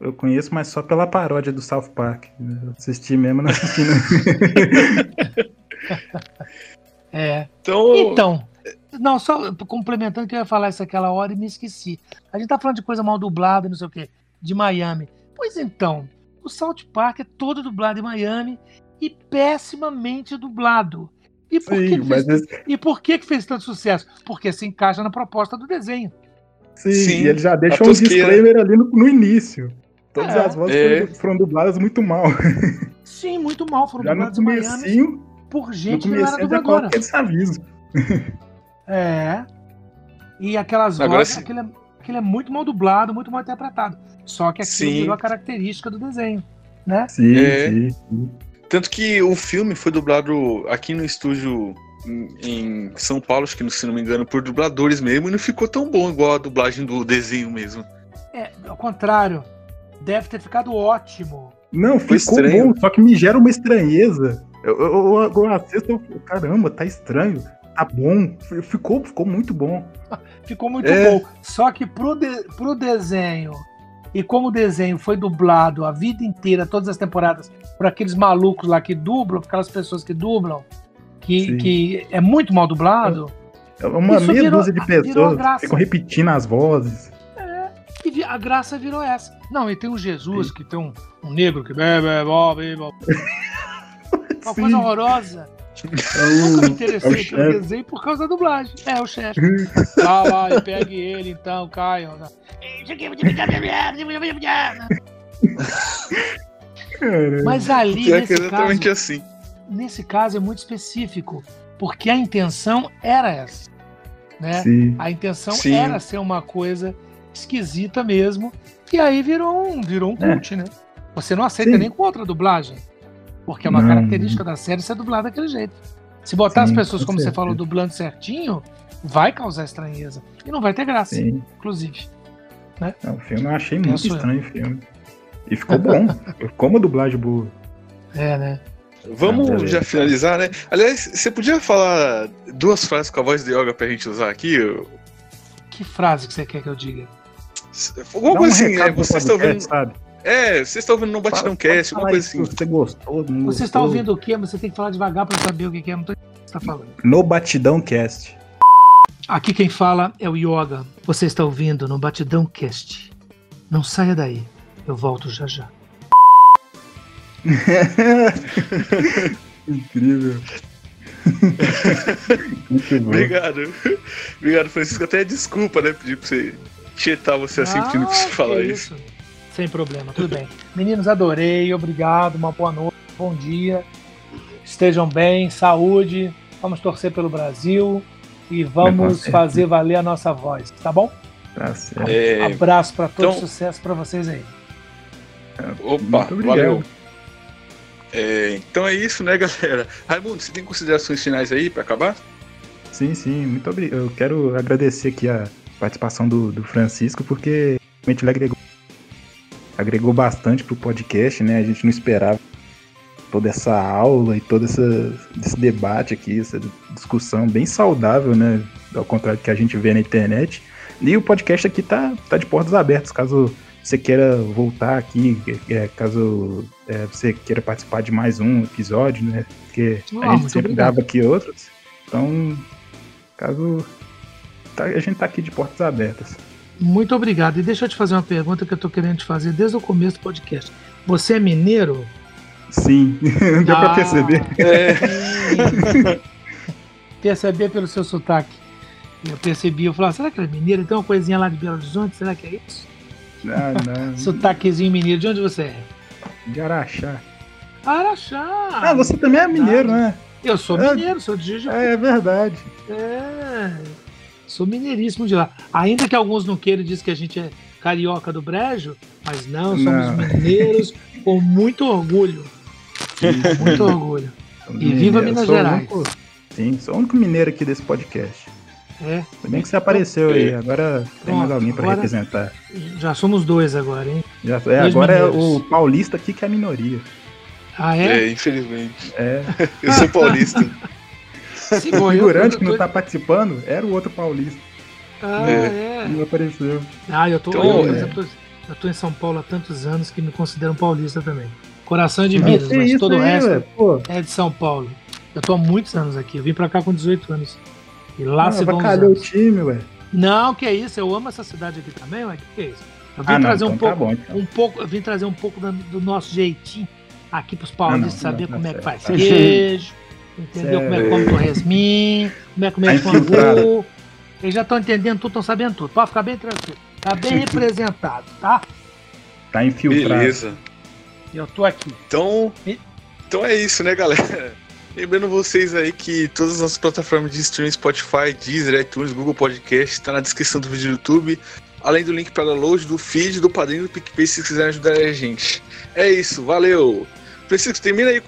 Eu conheço, mas só pela paródia do South Park. Eu assisti mesmo, não assisti não. É. Então, Então, não, só complementando que eu ia falar isso aquela hora e me esqueci. A gente tá falando de coisa mal dublada, e não sei o quê, de Miami. Pois então, o South Park é todo dublado em Miami e pessimamente dublado. E por, que Sim, que mas fez, esse- e por que, que fez tanto sucesso? Porque se encaixa na proposta do desenho. sim, Sim, e ele já deixa um disclaimer ali no, no início. Todas É. as vozes É. foram, foram dubladas muito mal. Sim, muito mal. Foram Já no dublados em Miami por no gente que não era dubladora. coloca esse aviso. É. E aquelas Agora vozes, sim. aquilo é, aquilo é muito mal dublado, muito mal interpretado. Só que aquilo Sim. virou a característica do desenho, né? Sim, É. sim, sim. Tanto que o filme foi dublado aqui no estúdio em- São Paulo, acho que se não me engano, por dubladores mesmo, e não ficou tão bom igual a dublagem do desenho mesmo. É, ao contrário, deve ter ficado ótimo. Não, Foi ficou estranho. bom, só que me gera uma estranheza. Eu, eu, eu, eu assisto, eu caramba, tá estranho. Tá bom. Ficou, ficou muito bom. Ficou muito É. bom. Só que pro, de- pro desenho, e como o desenho foi dublado a vida inteira, todas as temporadas, por aqueles malucos lá que dublam, aquelas pessoas que dublam, que, Sim. que é muito mal dublado, É Uma meia virou- dúzia de pessoas ficam repetindo as vozes. e vi- a graça virou essa. Não, e tem o Jesus, que tem um, um negro que bebe, bebe, bebe. Uma Sim. coisa horrorosa. É Nunca me interessei é pelo desenho por causa da dublagem. É, o chefe. Tá lá e pegue ele então, Caio. Cara, Mas ali, é nesse exatamente caso, assim. nesse caso é muito específico, porque a intenção era essa. Né? sim. A intenção Sim. era ser uma coisa esquisita mesmo. E aí virou um, virou um É. cult, né? Você não aceita Sim. nem com outra dublagem. Porque é uma Não. característica da série ser dublada daquele jeito. Se botar as Sim, pessoas, com como você certeza. falou, dublando certinho, vai causar estranheza. E não vai ter graça, Sim. inclusive. Não, o filme eu achei muito Penso eu. estranho o filme. E ficou bom. Ficou uma dublagem boa. É, né? Vamos Ah, já finalizar, né? Aliás, você podia falar duas frases com a voz de yoga pra gente usar aqui? Que frase que você quer que eu diga? Alguma Dá um coisa assim, é, pro vocês estão ouvindo. sabe? É, vocês estão ouvindo no Batidão Cast, fala alguma coisa assim. Você gostou? não Você está ouvindo o quê? Mas Você tem que falar devagar para saber o que é. Não tô entendendo o que você está falando. No Batidão Cast. Aqui quem fala é o Yoga. Você está ouvindo no Batidão Cast. Não saia daí. Eu volto já já. Incrível. Muito bom. Obrigado. Obrigado, Francisco. Até desculpa, né? Pedir pra você tietar você assim, pedindo pra você Ah, falar que isso. Sem problema, tudo bem. Meninos, adorei. Obrigado. Uma boa noite. Bom dia. Estejam bem. Saúde. Vamos torcer pelo Brasil. E vamos certeza. fazer valer a nossa voz. Tá bom? Tá certo. É, Abraço para todos. então- Sucesso para vocês aí. opa, valeu. É, então é isso, né, galera? Raimundo, você tem considerações finais aí pra acabar? Sim, sim, muito obrigado. Eu quero agradecer aqui a participação do, do Francisco, porque realmente ele agregou, agregou bastante pro podcast, né? A gente não esperava toda essa aula e todo essa, esse debate aqui, essa discussão bem saudável, né? Ao contrário do que a gente vê na internet. E o podcast aqui tá, tá de portas abertas, caso você queira voltar aqui, é, caso é, você queira participar de mais um episódio, né? Porque Ah, a gente sempre obrigado. grava aqui outros. Então, caso. tá- a gente tá aqui de portas abertas. Muito obrigado. E deixa eu te fazer uma pergunta que eu tô querendo te fazer desde o começo do podcast. Você é mineiro? Sim, deu Ah. pra perceber. É, Perceber pelo seu sotaque. Eu percebi, eu falava, será que ele é mineiro? Tem uma coisinha lá de Belo Horizonte, será que é isso? Ah, não. Sotaquezinho mineiro, de onde você é? De Araxá. Araxá! Ah, você também é mineiro, né? Eu sou É. mineiro, sou de Juiz É verdade. É, sou mineiríssimo de lá. Ainda que alguns não queiram dizer que a gente é carioca do brejo, mas não, somos Não. mineiros com muito orgulho. Com muito orgulho. E viva Minas Gerais. único- sim, sou o único mineiro aqui desse podcast. É, Ainda bem que você apareceu aí. Agora tem mais alguém pra agora- representar. já somos dois agora, hein? Já, é, Dois agora é mineiros. o paulista aqui que é a minoria. Ah, é? é, infelizmente. É. Eu sou paulista. Sim, O eu- figurante eu que tô- não tá participando era o outro paulista. Ah, é. Não apareceu. Ah, eu tô, Então, eu, por é. exemplo, eu tô em São Paulo há tantos anos que me considero um paulista também. Coração é de Minas, mas todo o aí, resto velho? Pô, é de São Paulo. Eu tô há muitos anos aqui. Eu vim pra cá com 18 anos. E lá ah, se vão os avacalhou o time, ué. Não, que é isso. Eu amo essa cidade aqui também, ué. Que que é isso? Eu vim Ah, não, trazer então um tá pouco, bom, então. um pouco, eu vim trazer um pouco do nosso jeitinho aqui pros paulistas Ah, não, saber não, como tá é que faz queijo, entendeu? Como é que come torresminho, como é que come pangu. Eles já estão entendendo tudo, estão sabendo tudo. Pode ficar bem tranquilo. Tá bem representado, tá? Tá infiltrado. Beleza. Eu tô aqui. Então, E- então é isso, né, galera? Lembrando vocês aí que todas as nossas plataformas de streaming, Spotify, Deezer, iTunes, Google Podcast, está na descrição do vídeo do YouTube, além do link para download do feed, do padrinho do PicPay, se quiserem ajudar a gente. É isso, valeu! Francisco, termina aí.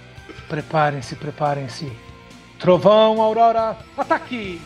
Preparem-se, preparem-se. Trovão, Aurora, ataque!